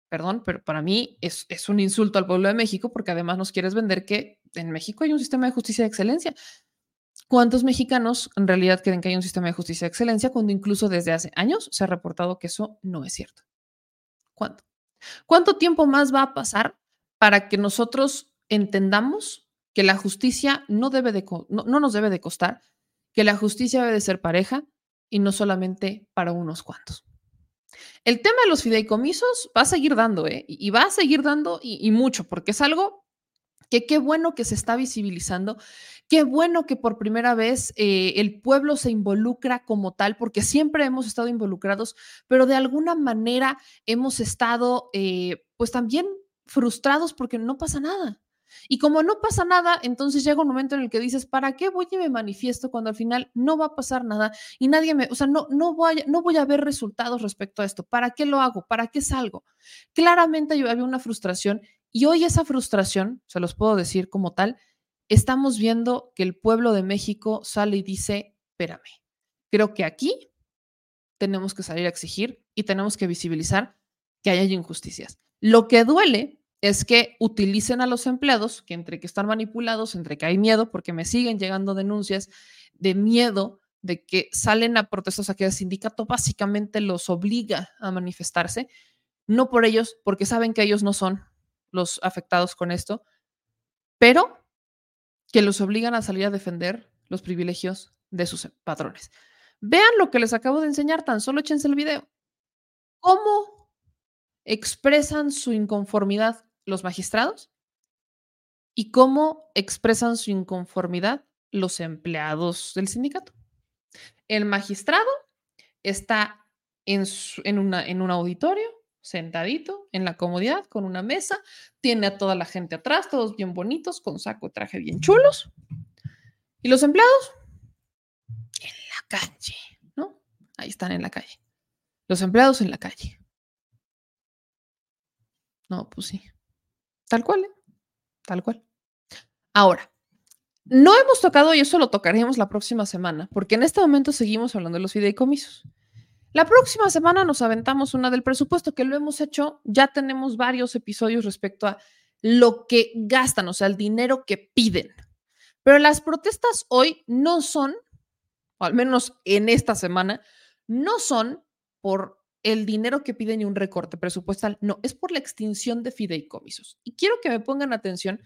perdón, pero para mí es, un insulto al pueblo de México porque además nos quieres vender que en México hay un sistema de justicia de excelencia. ¿Cuántos mexicanos en realidad creen que hay un sistema de justicia de excelencia cuando incluso desde hace años se ha reportado que eso no es cierto? ¿Cuánto? ¿Cuánto tiempo más va a pasar para que nosotros entendamos que la justicia no, debe de, no nos debe de costar, que la justicia debe de ser pareja y no solamente para unos cuantos? El tema de los fideicomisos va a seguir dando, ¿eh? Y va a seguir dando y, mucho, porque es algo que qué bueno que se está visibilizando, qué bueno que por primera vez eh, el pueblo se involucra como tal, porque siempre hemos estado involucrados, pero de alguna manera hemos estado eh, pues también frustrados porque no pasa nada. Y como no pasa nada, entonces llega un momento en el que dices, ¿para qué voy y me manifiesto cuando al final no va a pasar nada y nadie me, o sea, no, no, voy, no voy a ver resultados respecto a esto? ¿Para qué lo hago? ¿Para qué salgo? Claramente yo había una frustración y hoy esa frustración, se los puedo decir como tal, estamos viendo que el pueblo de México sale y dice, espérame, creo que aquí tenemos que salir a exigir y tenemos que visibilizar que hay injusticias. Lo que duele es que utilicen a los empleados, que entre que están manipulados, entre que hay miedo, porque me siguen llegando denuncias de miedo de que salen a protestas, o sea, que el sindicato básicamente los obliga a manifestarse, no por ellos, porque saben que ellos no son los afectados con esto, pero que los obligan a salir a defender los privilegios de sus patrones. Vean lo que les acabo de enseñar, tan solo échense el video. ¿Cómo expresan su inconformidad los magistrados y cómo expresan su inconformidad los empleados del sindicato. El magistrado está en, en, una, en un auditorio, sentadito, en la comodidad, con una mesa, tiene a toda la gente atrás, todos bien bonitos, con saco traje bien chulos. ¿Y los empleados? En la calle, ¿no? Ahí están en la calle. Los empleados en la calle. No, pues sí. Tal cual, ¿eh? tal cual. Ahora, no hemos tocado, y eso lo tocaremos la próxima semana, porque en este momento seguimos hablando de los fideicomisos. La próxima semana nos aventamos una del presupuesto, que lo hemos hecho, ya tenemos varios episodios respecto a lo que gastan, o sea, el dinero que piden. Pero las protestas hoy no son, o al menos en esta semana, no son por el dinero que piden y un recorte presupuestal. No, es por la extinción de fideicomisos. Y quiero que me pongan atención,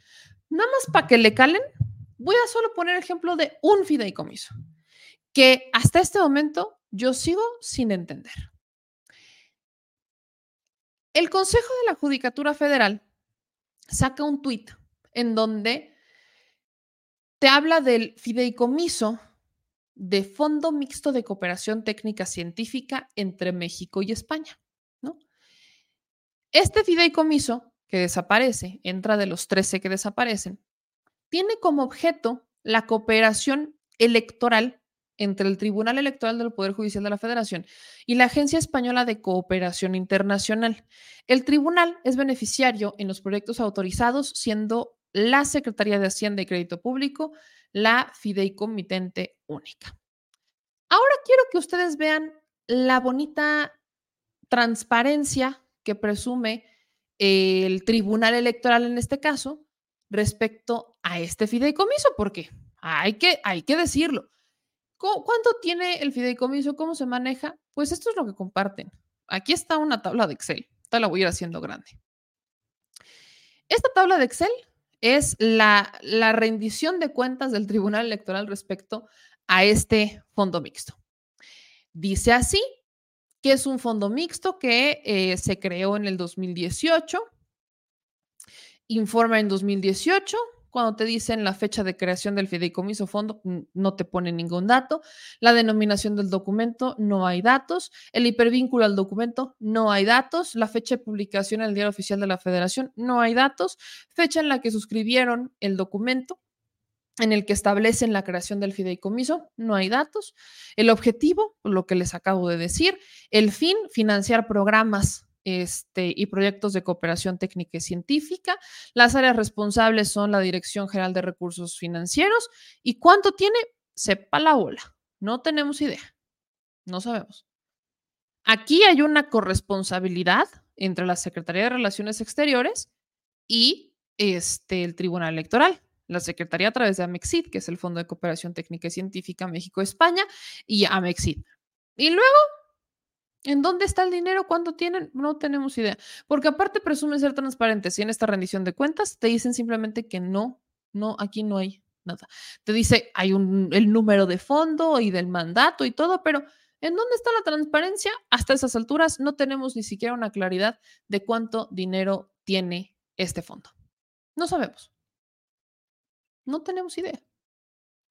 nada más para que le calen, voy a solo poner ejemplo de un fideicomiso, que hasta este momento yo sigo sin entender. El Consejo de la Judicatura Federal saca un tuit en donde te habla del fideicomiso de Fondo Mixto de Cooperación Técnica Científica entre México y España. ¿no? Este fideicomiso que desaparece, entra de los 13 que desaparecen, tiene como objeto la cooperación electoral entre el Tribunal Electoral del Poder Judicial de la Federación y la Agencia Española de Cooperación Internacional. El tribunal es beneficiario en los proyectos autorizados, siendo la Secretaría de Hacienda y Crédito Público la fideicomitente única. Ahora quiero que ustedes vean la bonita transparencia que presume el Tribunal Electoral en este caso respecto a este fideicomiso, porque hay que, hay que decirlo. ¿Cuánto tiene el fideicomiso? ¿Cómo se maneja? Pues esto es lo que comparten. Aquí está una tabla de Excel. Esta la voy a ir haciendo grande. Esta tabla de Excel es la, la rendición de cuentas del Tribunal Electoral respecto a este fondo mixto. Dice así que es un fondo mixto que eh, se creó en el 2018, informa en 2018, cuando te dicen la fecha de creación del fideicomiso fondo, no te pone ningún dato. La denominación del documento, no hay datos. El hipervínculo al documento, no hay datos. La fecha de publicación en el Diario Oficial de la Federación, no hay datos. Fecha en la que suscribieron el documento en el que establecen la creación del fideicomiso, no hay datos. El objetivo, lo que les acabo de decir. El fin, financiar programas este, y proyectos de cooperación técnica y científica. Las áreas responsables son la Dirección General de Recursos Financieros. ¿Y cuánto tiene? Sepa la ola. No tenemos idea. No sabemos. Aquí hay una corresponsabilidad entre la Secretaría de Relaciones Exteriores y este, el Tribunal Electoral. La Secretaría a través de AMEXID, que es el Fondo de Cooperación Técnica y Científica México-España, y AMEXID. Y luego ¿En dónde está el dinero? ¿Cuánto tienen? No tenemos idea. Porque aparte presumen ser transparentes y en esta rendición de cuentas te dicen simplemente que no, no, aquí no hay nada. Te dice, hay un, el número de fondo y del mandato y todo, pero ¿en dónde está la transparencia? Hasta esas alturas no tenemos ni siquiera una claridad de cuánto dinero tiene este fondo. No sabemos. No tenemos idea.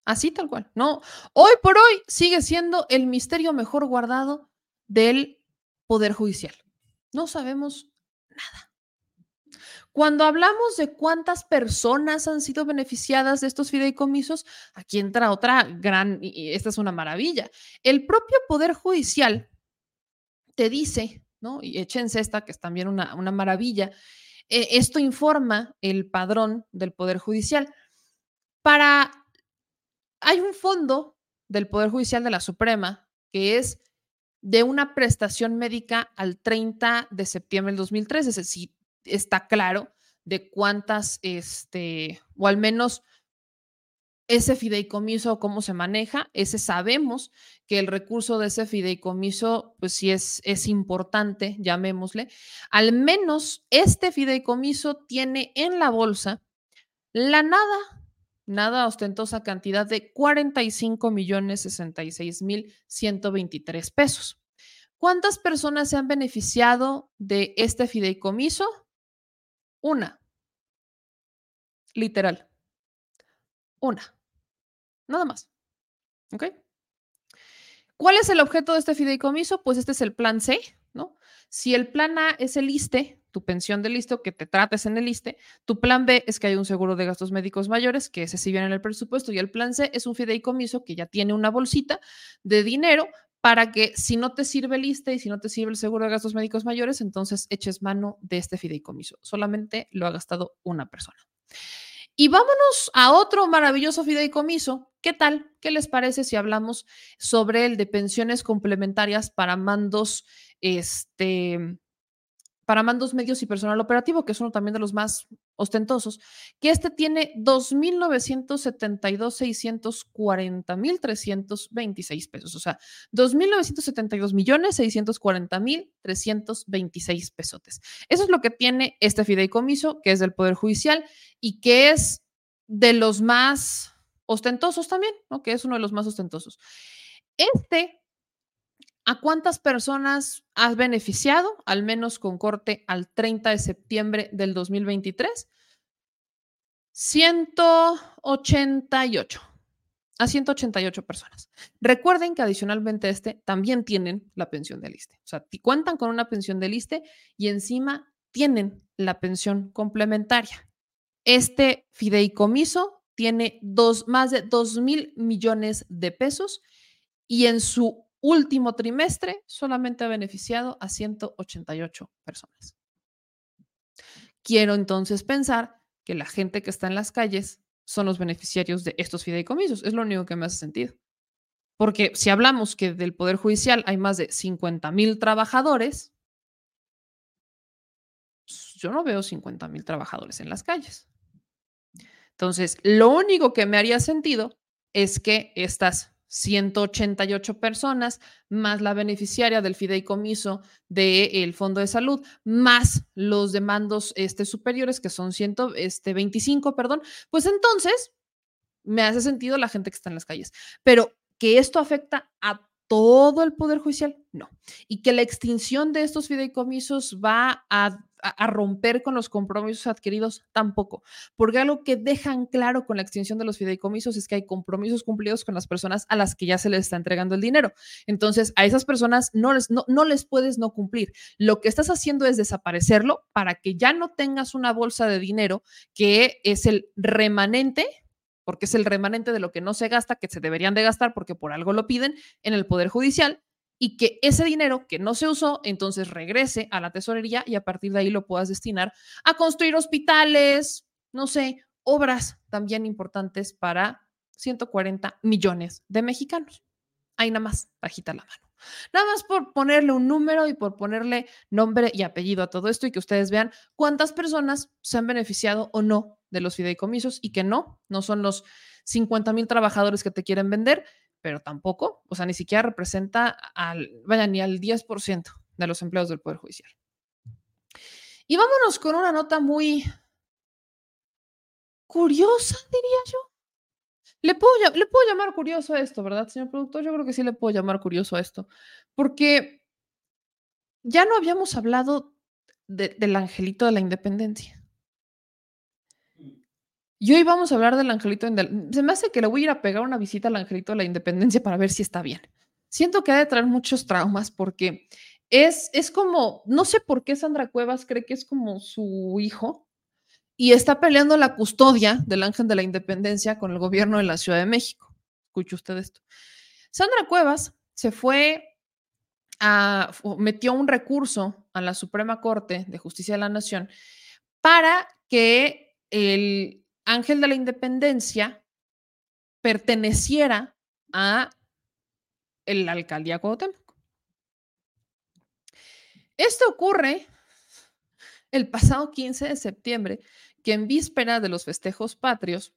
Así tal cual. No, hoy por hoy sigue siendo el misterio mejor guardado del Poder Judicial. No sabemos nada. Cuando hablamos de cuántas personas han sido beneficiadas de estos fideicomisos, aquí entra otra gran, y esta es una maravilla. El propio Poder Judicial te dice, ¿no? Y échense esta, que es también una, una maravilla. Eh, esto informa el padrón del Poder Judicial. Para, hay un fondo del Poder Judicial de la Suprema que es de una prestación médica al 30 de septiembre del 2013. Es decir, está claro de cuántas, este, o al menos ese fideicomiso, cómo se maneja, ese sabemos que el recurso de ese fideicomiso, pues sí es, es importante, llamémosle. Al menos este fideicomiso tiene en la bolsa la nada nada ostentosa cantidad de 45 millones 66 mil 123 pesos. ¿Cuántas personas se han beneficiado de este fideicomiso? Una. Literal. Una. Nada más. ¿Ok? ¿Cuál es el objeto de este fideicomiso? Pues este es el plan C, ¿no? Si el plan A es el ISTE, tu pensión de listo, que te trates en el ISTE. Tu plan B es que hay un seguro de gastos médicos mayores, que ese sí en el presupuesto. Y el plan C es un fideicomiso que ya tiene una bolsita de dinero para que si no te sirve el ISTE y si no te sirve el seguro de gastos médicos mayores, entonces eches mano de este fideicomiso. Solamente lo ha gastado una persona. Y vámonos a otro maravilloso fideicomiso. ¿Qué tal? ¿Qué les parece si hablamos sobre el de pensiones complementarias para mandos este, para mandos medios y personal operativo, que es uno también de los más ostentosos, que este tiene 2.972.640.326 pesos, o sea, 2.972 millones 640.326 pesotes. Eso es lo que tiene este fideicomiso, que es del Poder Judicial y que es de los más ostentosos también, ¿no? Que es uno de los más ostentosos. Este ¿A cuántas personas has beneficiado, al menos con corte al 30 de septiembre del 2023? 188 a 188 personas. Recuerden que adicionalmente este también tienen la pensión del ISTE. O sea, cuentan con una pensión del ISTE y encima tienen la pensión complementaria. Este fideicomiso tiene dos, más de 2 mil millones de pesos y en su último trimestre solamente ha beneficiado a 188 personas. Quiero entonces pensar que la gente que está en las calles son los beneficiarios de estos fideicomisos. Es lo único que me hace sentido. Porque si hablamos que del Poder Judicial hay más de 50 mil trabajadores, yo no veo 50 mil trabajadores en las calles. Entonces, lo único que me haría sentido es que estas 188 personas, más la beneficiaria del fideicomiso del Fondo de Salud, más los demandos este, superiores, que son 125, este, perdón, pues entonces me hace sentido la gente que está en las calles. Pero que esto afecta a todo el Poder Judicial, no. Y que la extinción de estos fideicomisos va a a, romper con los compromisos adquiridos tampoco, porque algo que dejan claro con la extinción de los fideicomisos es que hay compromisos cumplidos con las personas a las que ya se les está entregando el dinero. Entonces, a esas personas no les, no, no les puedes no cumplir. Lo que estás haciendo es desaparecerlo para que ya no tengas una bolsa de dinero que es el remanente porque es el remanente de lo que no se gasta, que se deberían de gastar porque por algo lo piden en el Poder Judicial, y que ese dinero que no se usó, entonces regrese a la tesorería y a partir de ahí lo puedas destinar a construir hospitales, no sé, obras también importantes para 140 millones de mexicanos. Ahí nada más, bajita la mano. Nada más por ponerle un número y por ponerle nombre y apellido a todo esto y que ustedes vean cuántas personas se han beneficiado o no de los fideicomisos y que no, no son los 50 mil trabajadores que te quieren vender, pero tampoco, o sea, ni siquiera representa al, vaya, ni al 10% de los empleados del Poder Judicial. Y vámonos con una nota muy curiosa, diría yo. Le puedo, le puedo llamar curioso a esto, ¿verdad, señor productor? Yo creo que sí le puedo llamar curioso a esto, porque ya no habíamos hablado del angelito de la independencia. Y hoy vamos a hablar del Angelito. Se me hace que le voy a ir a pegar una visita al Angelito de la Independencia para ver si está bien. Siento que ha de traer muchos traumas porque es, es como, no sé por qué Sandra Cuevas cree que es como su hijo y está peleando la custodia del Ángel de la Independencia con el gobierno de la Ciudad de México. Escuche usted esto. Sandra Cuevas se fue a, metió un recurso a la Suprema Corte de Justicia de la Nación para que el Ángel de la Independencia perteneciera a el alcaldía Cuauhtémoc. Esto ocurre el pasado 15 de septiembre, que en víspera de los festejos patrios,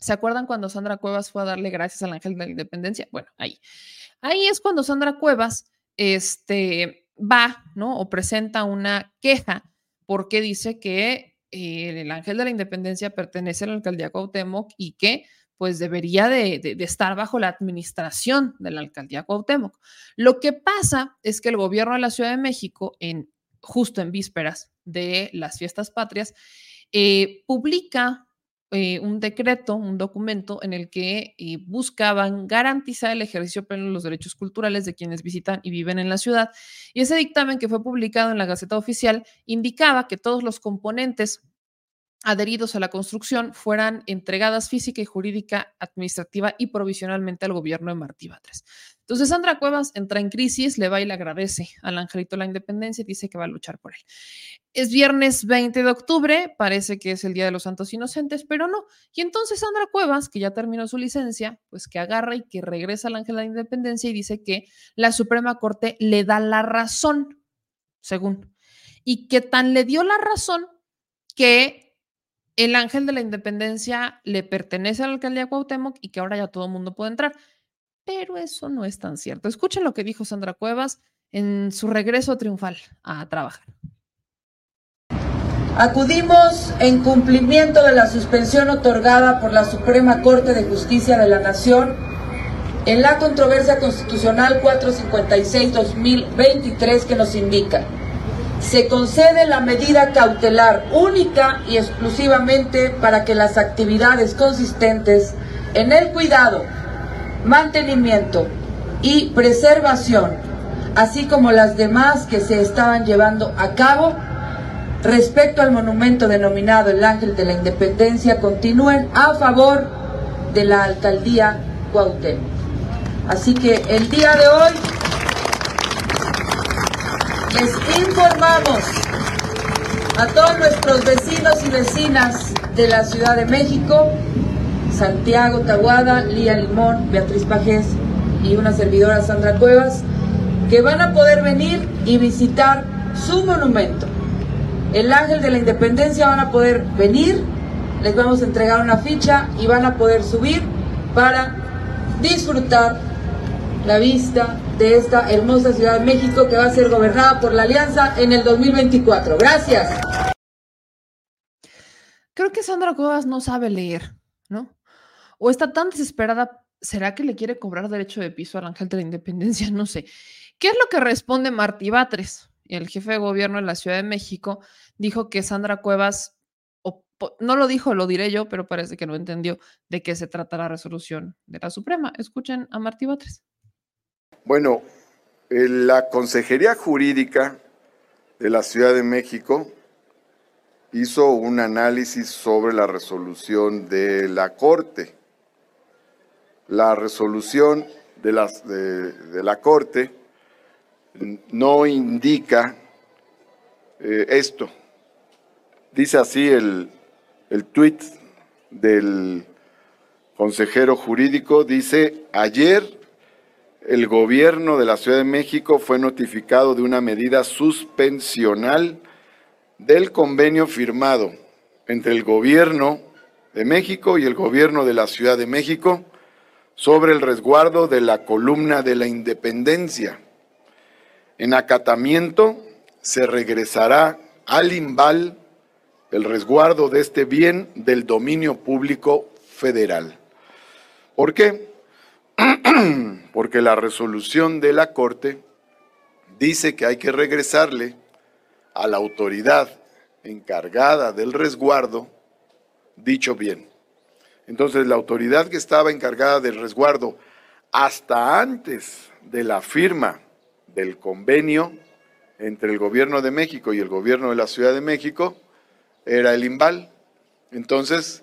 ¿se acuerdan cuando Sandra Cuevas fue a darle gracias al Ángel de la Independencia? Bueno, ahí. Ahí es cuando Sandra Cuevas este, va, ¿no? O presenta una queja porque dice que el Ángel de la Independencia pertenece a la alcaldía Cuauhtémoc y que pues debería de, estar bajo la administración de la alcaldía Cuauhtémoc. Lo que pasa es que el gobierno de la Ciudad de México, en, justo en vísperas de las fiestas patrias, eh, publica eh, un decreto, un documento en el que eh, buscaban garantizar el ejercicio pleno de los derechos culturales de quienes visitan y viven en la ciudad. Y ese dictamen que fue publicado en la Gaceta Oficial indicaba que todos los componentes adheridos a la construcción fueran entregadas física y jurídica, administrativa y provisionalmente al gobierno de Martí Batres. Entonces Sandra Cuevas entra en crisis, le va y le agradece al Angelito la independencia y dice que va a luchar por él. Es viernes 20 de octubre, parece que es el Día de los Santos Inocentes, pero no. Y entonces Sandra Cuevas, que ya terminó su licencia, pues que agarra y que regresa al Ángel de la Independencia y dice que la Suprema Corte le da la razón, según. Y que tan le dio la razón que el ángel de la independencia le pertenece a la alcaldía Cuauhtémoc y que ahora ya todo el mundo puede entrar. Pero eso no es tan cierto. Escuchen lo que dijo Sandra Cuevas en su regreso triunfal a trabajar. Acudimos en cumplimiento de la suspensión otorgada por la Suprema Corte de Justicia de la Nación en la controversia constitucional 456-2023 que nos indica se concede la medida cautelar única y exclusivamente para que las actividades consistentes en el cuidado, mantenimiento y preservación, así como las demás que se estaban llevando a cabo respecto al monumento denominado el Ángel de la Independencia, continúen a favor de la alcaldía Cuauhtémoc. Así que el día de hoy les informamos a todos nuestros vecinos y vecinas de la Ciudad de México, Santiago Taguada, Lía Limón, Beatriz Pajés y una servidora Sandra Cuevas, que van a poder venir y visitar su monumento. El Ángel de la Independencia van a poder venir, les vamos a entregar una ficha y van a poder subir para disfrutar la vista de esta hermosa Ciudad de México que va a ser gobernada por la Alianza en el 2024. Gracias. Creo que Sandra Cuevas no sabe leer, ¿no? O está tan desesperada, ¿será que le quiere cobrar derecho de piso al Ángel de la Independencia? No sé. ¿Qué es lo que responde Martí Batres? El jefe de gobierno de la Ciudad de México dijo que Sandra Cuevas, no lo dijo, lo diré yo, pero parece que no entendió de qué se trata la resolución de la Suprema. Escuchen a Martí Batres. Bueno, la Consejería Jurídica de la Ciudad de México hizo un análisis sobre la resolución de la Corte. La resolución de, las, de, la Corte no indica eh, esto. Dice así el, el tuit del consejero jurídico, dice, ayer el gobierno de la Ciudad de México fue notificado de una medida suspensional del convenio firmado entre el gobierno de México y el gobierno de la Ciudad de México sobre el resguardo de la columna de la independencia. En acatamiento se regresará al IMBAL el resguardo de este bien del dominio público federal. ¿Por qué? porque la resolución de la Corte dice que hay que regresarle a la autoridad encargada del resguardo dicho bien. Entonces, la autoridad que estaba encargada del resguardo hasta antes de la firma del convenio entre el gobierno de México y el gobierno de la Ciudad de México era el IMBAL. Entonces,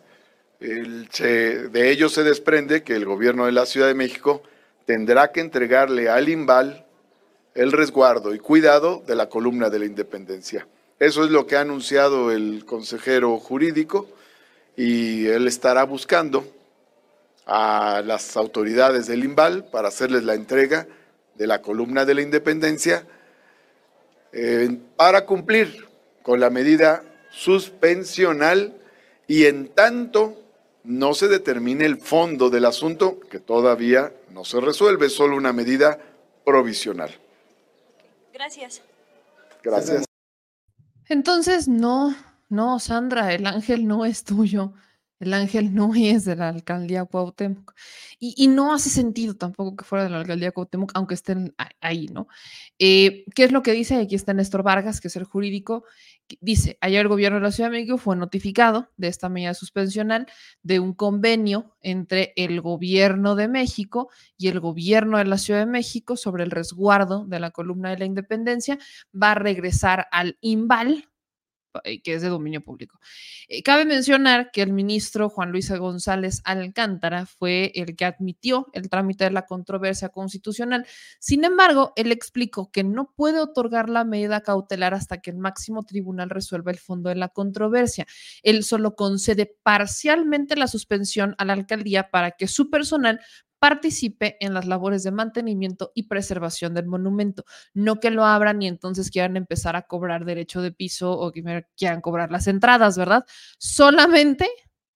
de ello se desprende que el gobierno de la Ciudad de México tendrá que entregarle al IMBAL el resguardo y cuidado de la columna de la independencia. Eso es lo que ha anunciado el consejero jurídico y él estará buscando a las autoridades del IMBAL para hacerles la entrega de la columna de la independencia eh, para cumplir con la medida suspensional y en tanto no se determine el fondo del asunto, que todavía no se resuelve, es solo una medida provisional. Gracias. Gracias. Entonces, no, no, Sandra, el ángel no es tuyo. El ángel no es de la alcaldía Cuauhtémoc. Y, no hace sentido tampoco que fuera de la alcaldía Cuauhtémoc, aunque estén ahí, ¿no? Eh, ¿Qué es lo que dice? Aquí está Néstor Vargas, que es el jurídico. Dice, ayer el gobierno de la Ciudad de México fue notificado de esta medida suspensional de un convenio entre el gobierno de México y el gobierno de la Ciudad de México sobre el resguardo de la columna de la independencia. Va a regresar al IMBAL, que es de dominio público. Eh, cabe mencionar que el ministro Juan Luis González Alcántara fue el que admitió el trámite de la controversia constitucional. Sin embargo, él explicó que no puede otorgar la medida cautelar hasta que el máximo tribunal resuelva el fondo de la controversia. Él solo concede parcialmente la suspensión a la alcaldía para que su personal participe en las labores de mantenimiento y preservación del monumento. No que lo abran y entonces quieran empezar a cobrar derecho de piso o que quieran cobrar las entradas, ¿verdad? Solamente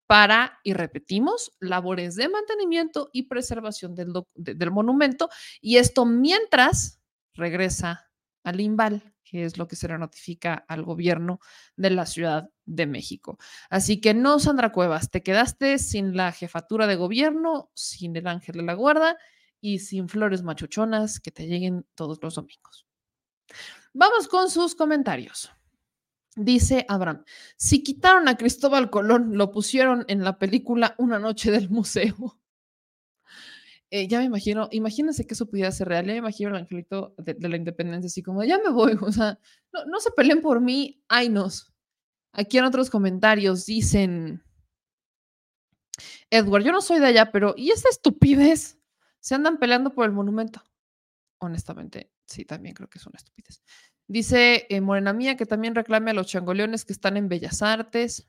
para, y repetimos, labores de mantenimiento y preservación del, del monumento. Y esto mientras regresa al IMBAL que es lo que se le notifica al gobierno de la Ciudad de México. Así que no, Sandra Cuevas, te quedaste sin la jefatura de gobierno, sin el ángel de la guarda y sin flores machuchonas que te lleguen todos los domingos. Vamos con sus comentarios. Dice Abraham, si quitaron a Cristóbal Colón, lo pusieron en la película Una noche del museo. Eh, ya me imagino, imagínense que eso pudiera ser real. Ya me imagino el angelito de, la independencia, así como, ya me voy, o sea, no, no se peleen por mí, ay nos. Aquí en otros comentarios dicen, Edward, yo no soy de allá, pero ¿y esa estupidez? Se andan peleando por el monumento. Honestamente, sí, también creo que es una estupidez. Dice eh, Morena Mía que también reclame a los changoleones que están en Bellas Artes.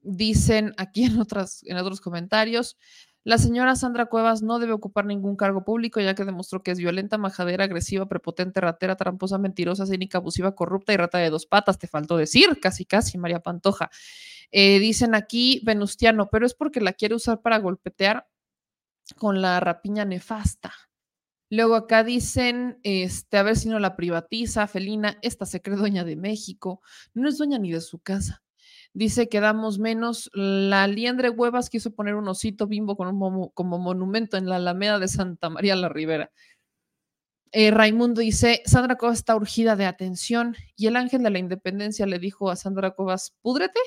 Dicen aquí en, otras, en otros comentarios, la señora Sandra Cuevas no debe ocupar ningún cargo público ya que demostró que es violenta, majadera, agresiva, prepotente, ratera, tramposa, mentirosa, cínica, abusiva, corrupta y rata de dos patas. Te faltó decir, casi, casi, María Pantoja. Eh, dicen aquí Venustiano, pero es porque la quiere usar para golpetear con la rapiña nefasta. Luego acá dicen, este, a ver si no la privatiza, Felina, esta se cree dueña de México, no es dueña ni de su casa. Dice que damos menos. La Liendre Huevas quiso poner un osito bimbo con un como monumento en la Alameda de Santa María la Ribera. Eh, Raimundo dice, Sandra Cuevas está urgida de atención y el ángel de la independencia le dijo a Sandra Cuevas, púdrete.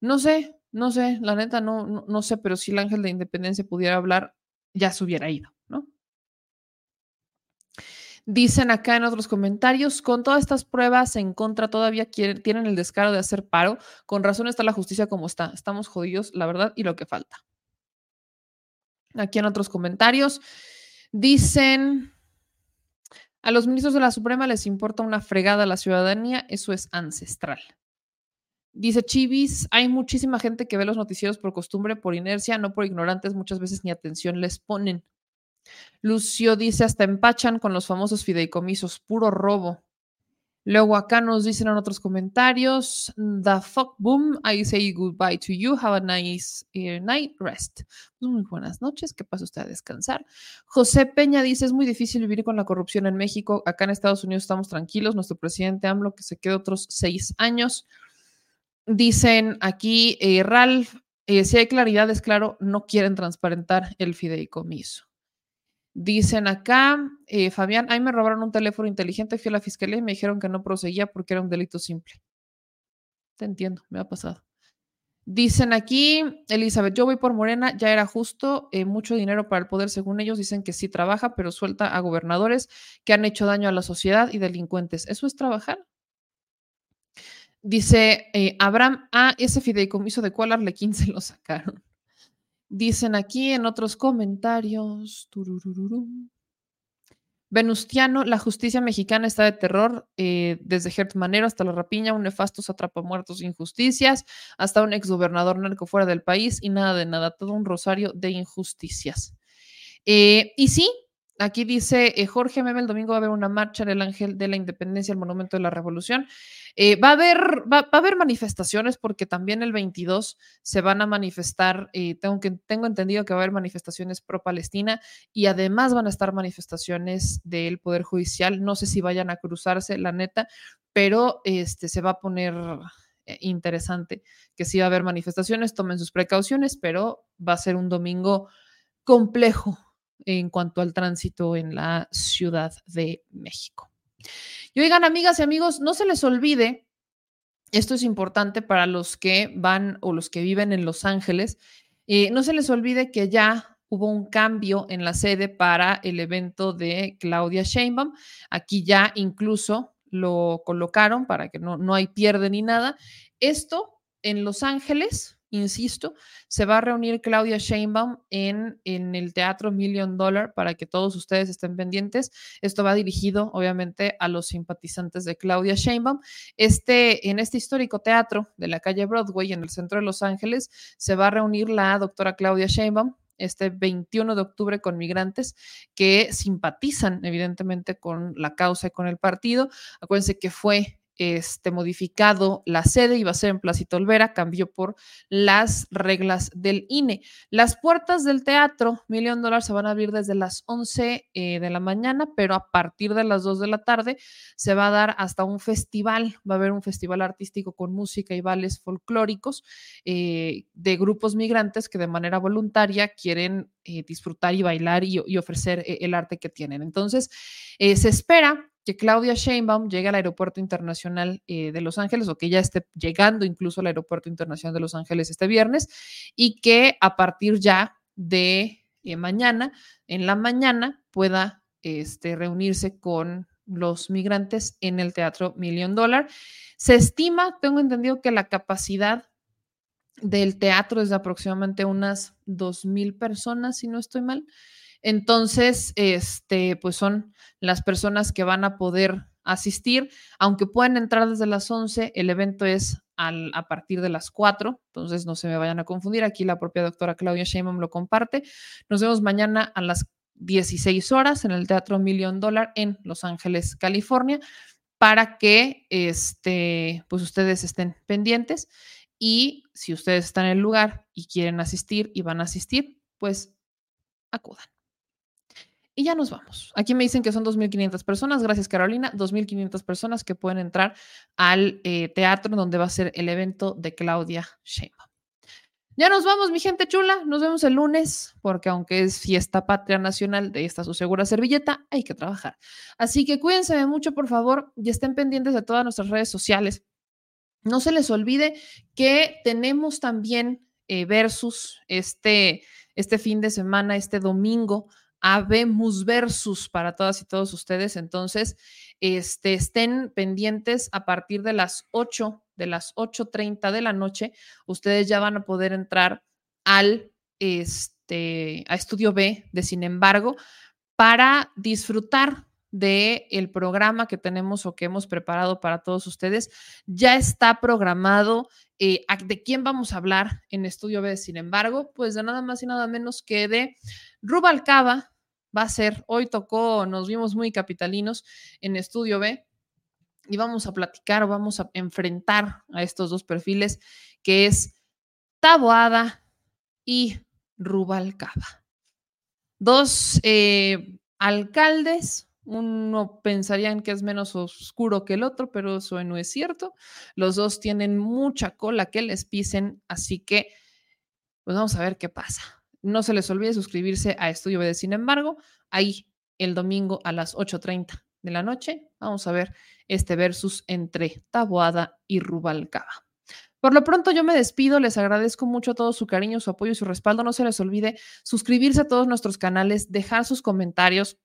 No sé, no sé, la neta no, no sé, pero si el ángel de independencia pudiera hablar, ya se hubiera ido, ¿no? Dicen acá en otros comentarios, con todas estas pruebas en contra, todavía quieren- tienen el descaro de hacer paro. Con razón está la justicia como está. Estamos jodidos, la verdad, y lo que falta. Aquí en otros comentarios, dicen, a los ministros de la Suprema les importa una fregada a la ciudadanía, eso es ancestral. Dice Chivis, hay muchísima gente que ve los noticieros por costumbre, por inercia, no por ignorantes, muchas veces ni atención les ponen. Lucio dice, hasta empachan con los famosos fideicomisos, puro robo. Luego acá nos dicen en otros comentarios, the fuck boom, I say goodbye to you, have a nice eh, night rest. Pues muy buenas noches, que pase usted a descansar. José Peña dice, es muy difícil vivir con la corrupción en México, acá en Estados Unidos estamos tranquilos, nuestro presidente AMLO que se quede otros seis años. Dicen aquí, eh, Ralph, eh, si hay claridad, es claro, no quieren transparentar el fideicomiso. Dicen acá, eh, Fabián, ahí me robaron un teléfono inteligente, fui a la fiscalía y me dijeron que no proseguía porque era un delito simple. Te entiendo, me ha pasado. Dicen aquí, Elizabeth, yo voy por Morena, ya era justo, eh, mucho dinero para el poder, según ellos, dicen que sí trabaja, pero suelta a gobernadores que han hecho daño a la sociedad y delincuentes. ¿Eso es trabajar? Dice eh, Abraham, ah, ese fideicomiso de cuál Arlequín se lo sacaron. Dicen aquí en otros comentarios. Venustiano, la justicia mexicana está de terror, eh, desde Gert Manero hasta la rapiña, un nefasto atrapamuertos injusticias, hasta un exgobernador narco fuera del país y nada de nada, todo un rosario de injusticias. Eh, y sí, aquí dice eh, Jorge Meme, el domingo va a haber una marcha en el Ángel de la Independencia, el Monumento de la Revolución. Eh, va, a haber, va, va a haber manifestaciones porque también el 22 se van a manifestar, eh, tengo, que, tengo entendido que va a haber manifestaciones pro-Palestina y además van a estar manifestaciones del Poder Judicial. No sé si vayan a cruzarse, la neta, pero este, se va a poner eh, interesante que sí va a haber manifestaciones, tomen sus precauciones, pero va a ser un domingo complejo en cuanto al tránsito en la Ciudad de México. Y oigan, amigas y amigos, no se les olvide, esto es importante para los que van o los que viven en Los Ángeles, eh, no se les olvide que ya hubo un cambio en la sede para el evento de Claudia Sheinbaum. Aquí ya incluso lo colocaron para que no, no hay pierde ni nada. Esto en Los Ángeles, insisto, se va a reunir Claudia Sheinbaum en, en el Teatro Million Dollar para que todos ustedes estén pendientes. Esto va dirigido, obviamente, a los simpatizantes de Claudia Sheinbaum. Este, en este histórico teatro de la calle Broadway, en el centro de Los Ángeles, se va a reunir la doctora Claudia Sheinbaum, este 21 de octubre con migrantes que simpatizan evidentemente con la causa y con el partido. Acuérdense que fue este, modificado la sede, iba a ser en Placito Olvera, cambió por las reglas del INE. Las puertas del teatro Million Dollars se van a abrir desde las 11 eh, de la mañana, pero a partir de las 2 de la tarde se va a dar hasta un festival, va a haber un festival artístico con música y bailes folclóricos eh, de grupos migrantes que de manera voluntaria quieren eh, disfrutar y bailar y, ofrecer el arte que tienen. Entonces, se espera que Claudia Sheinbaum llegue al Aeropuerto Internacional eh, de Los Ángeles o que ya esté llegando incluso al Aeropuerto Internacional de Los Ángeles este viernes y que a partir ya de eh, mañana, en la mañana, pueda este, reunirse con los migrantes en el Teatro Million Dollar. Se estima, tengo entendido que la capacidad del teatro es de aproximadamente unas 2.000 personas, si no estoy mal. Entonces, este, pues son las personas que van a poder asistir, aunque pueden entrar desde las 11, el evento es a partir de las 4, entonces no se me vayan a confundir, aquí la propia doctora Claudia Sheinbaum lo comparte. Nos vemos mañana a las 16 horas en el Teatro Million Dollar en Los Ángeles, California, para que este, pues ustedes estén pendientes y si ustedes están en el lugar y quieren asistir y van a asistir, pues acudan. Y ya nos vamos. Aquí me dicen que son 2.500 personas. Gracias, Carolina. 2.500 personas que pueden entrar al eh, teatro donde va a ser el evento de Claudia Sheinbaum. Ya nos vamos, mi gente chula. Nos vemos el lunes, porque aunque es fiesta patria nacional de esta su segura servilleta, hay que trabajar. Así que cuídense mucho, por favor, y estén pendientes de todas nuestras redes sociales. No se les olvide que tenemos también eh, versus este, este fin de semana, este domingo, Habemos versus para todas y todos ustedes. Entonces, este, estén pendientes a partir de las 8 de las 8.30 de la noche, ustedes ya van a poder entrar al este, a Estudio B de Sin embargo, para disfrutar del el programa que tenemos o que hemos preparado para todos ustedes. Ya está programado eh, de quién vamos a hablar en Estudio B. Sin embargo, pues de nada más y nada menos que de Rubalcaba. Va a ser, hoy tocó, nos vimos muy capitalinos en Estudio B y vamos a platicar vamos a enfrentar a estos dos perfiles que es Taboada y Rubalcaba. Dos eh, alcaldes, uno pensarían que es menos oscuro que el otro, pero eso no es cierto. Los dos tienen mucha cola que les pisen, así que pues vamos a ver qué pasa. No se les olvide suscribirse a Estudio B Sin embargo, ahí el domingo a las 8.30 de la noche. Vamos a ver este versus entre Taboada y Rubalcaba. Por lo pronto yo me despido, les agradezco mucho todo su cariño, su apoyo y su respaldo. No se les olvide suscribirse a todos nuestros canales, dejar sus comentarios.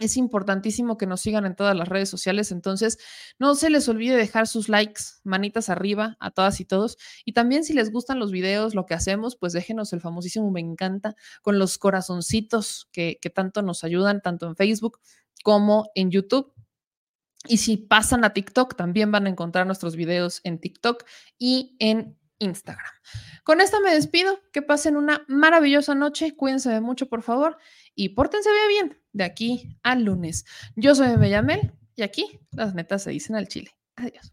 Es importantísimo que nos sigan en todas las redes sociales, entonces no se les olvide dejar sus likes, manitas arriba a todas y todos. Y también si les gustan los videos, lo que hacemos, pues déjenos el famosísimo me encanta con los corazoncitos que, que tanto nos ayudan, tanto en Facebook como en YouTube. Y si pasan a TikTok, también van a encontrar nuestros videos en TikTok y en Instagram. Con esto me despido. Que pasen una maravillosa noche. Cuídense mucho, por favor. Y pórtense bien de aquí al lunes. Yo soy Bellamel y aquí las netas se dicen al chile. Adiós.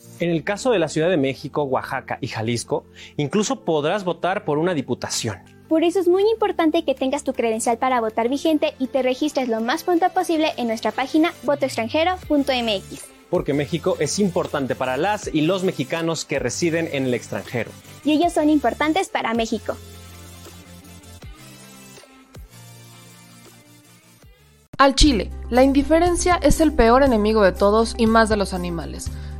En el caso de la Ciudad de México, Oaxaca y Jalisco, incluso podrás votar por una diputación. Por eso es muy importante que tengas tu credencial para votar vigente y te registres lo más pronto posible en nuestra página votoextranjero.mx. Porque México es importante para las y los mexicanos que residen en el extranjero. Y ellos son importantes para México. Al Chile, la indiferencia es el peor enemigo de todos y más de los animales.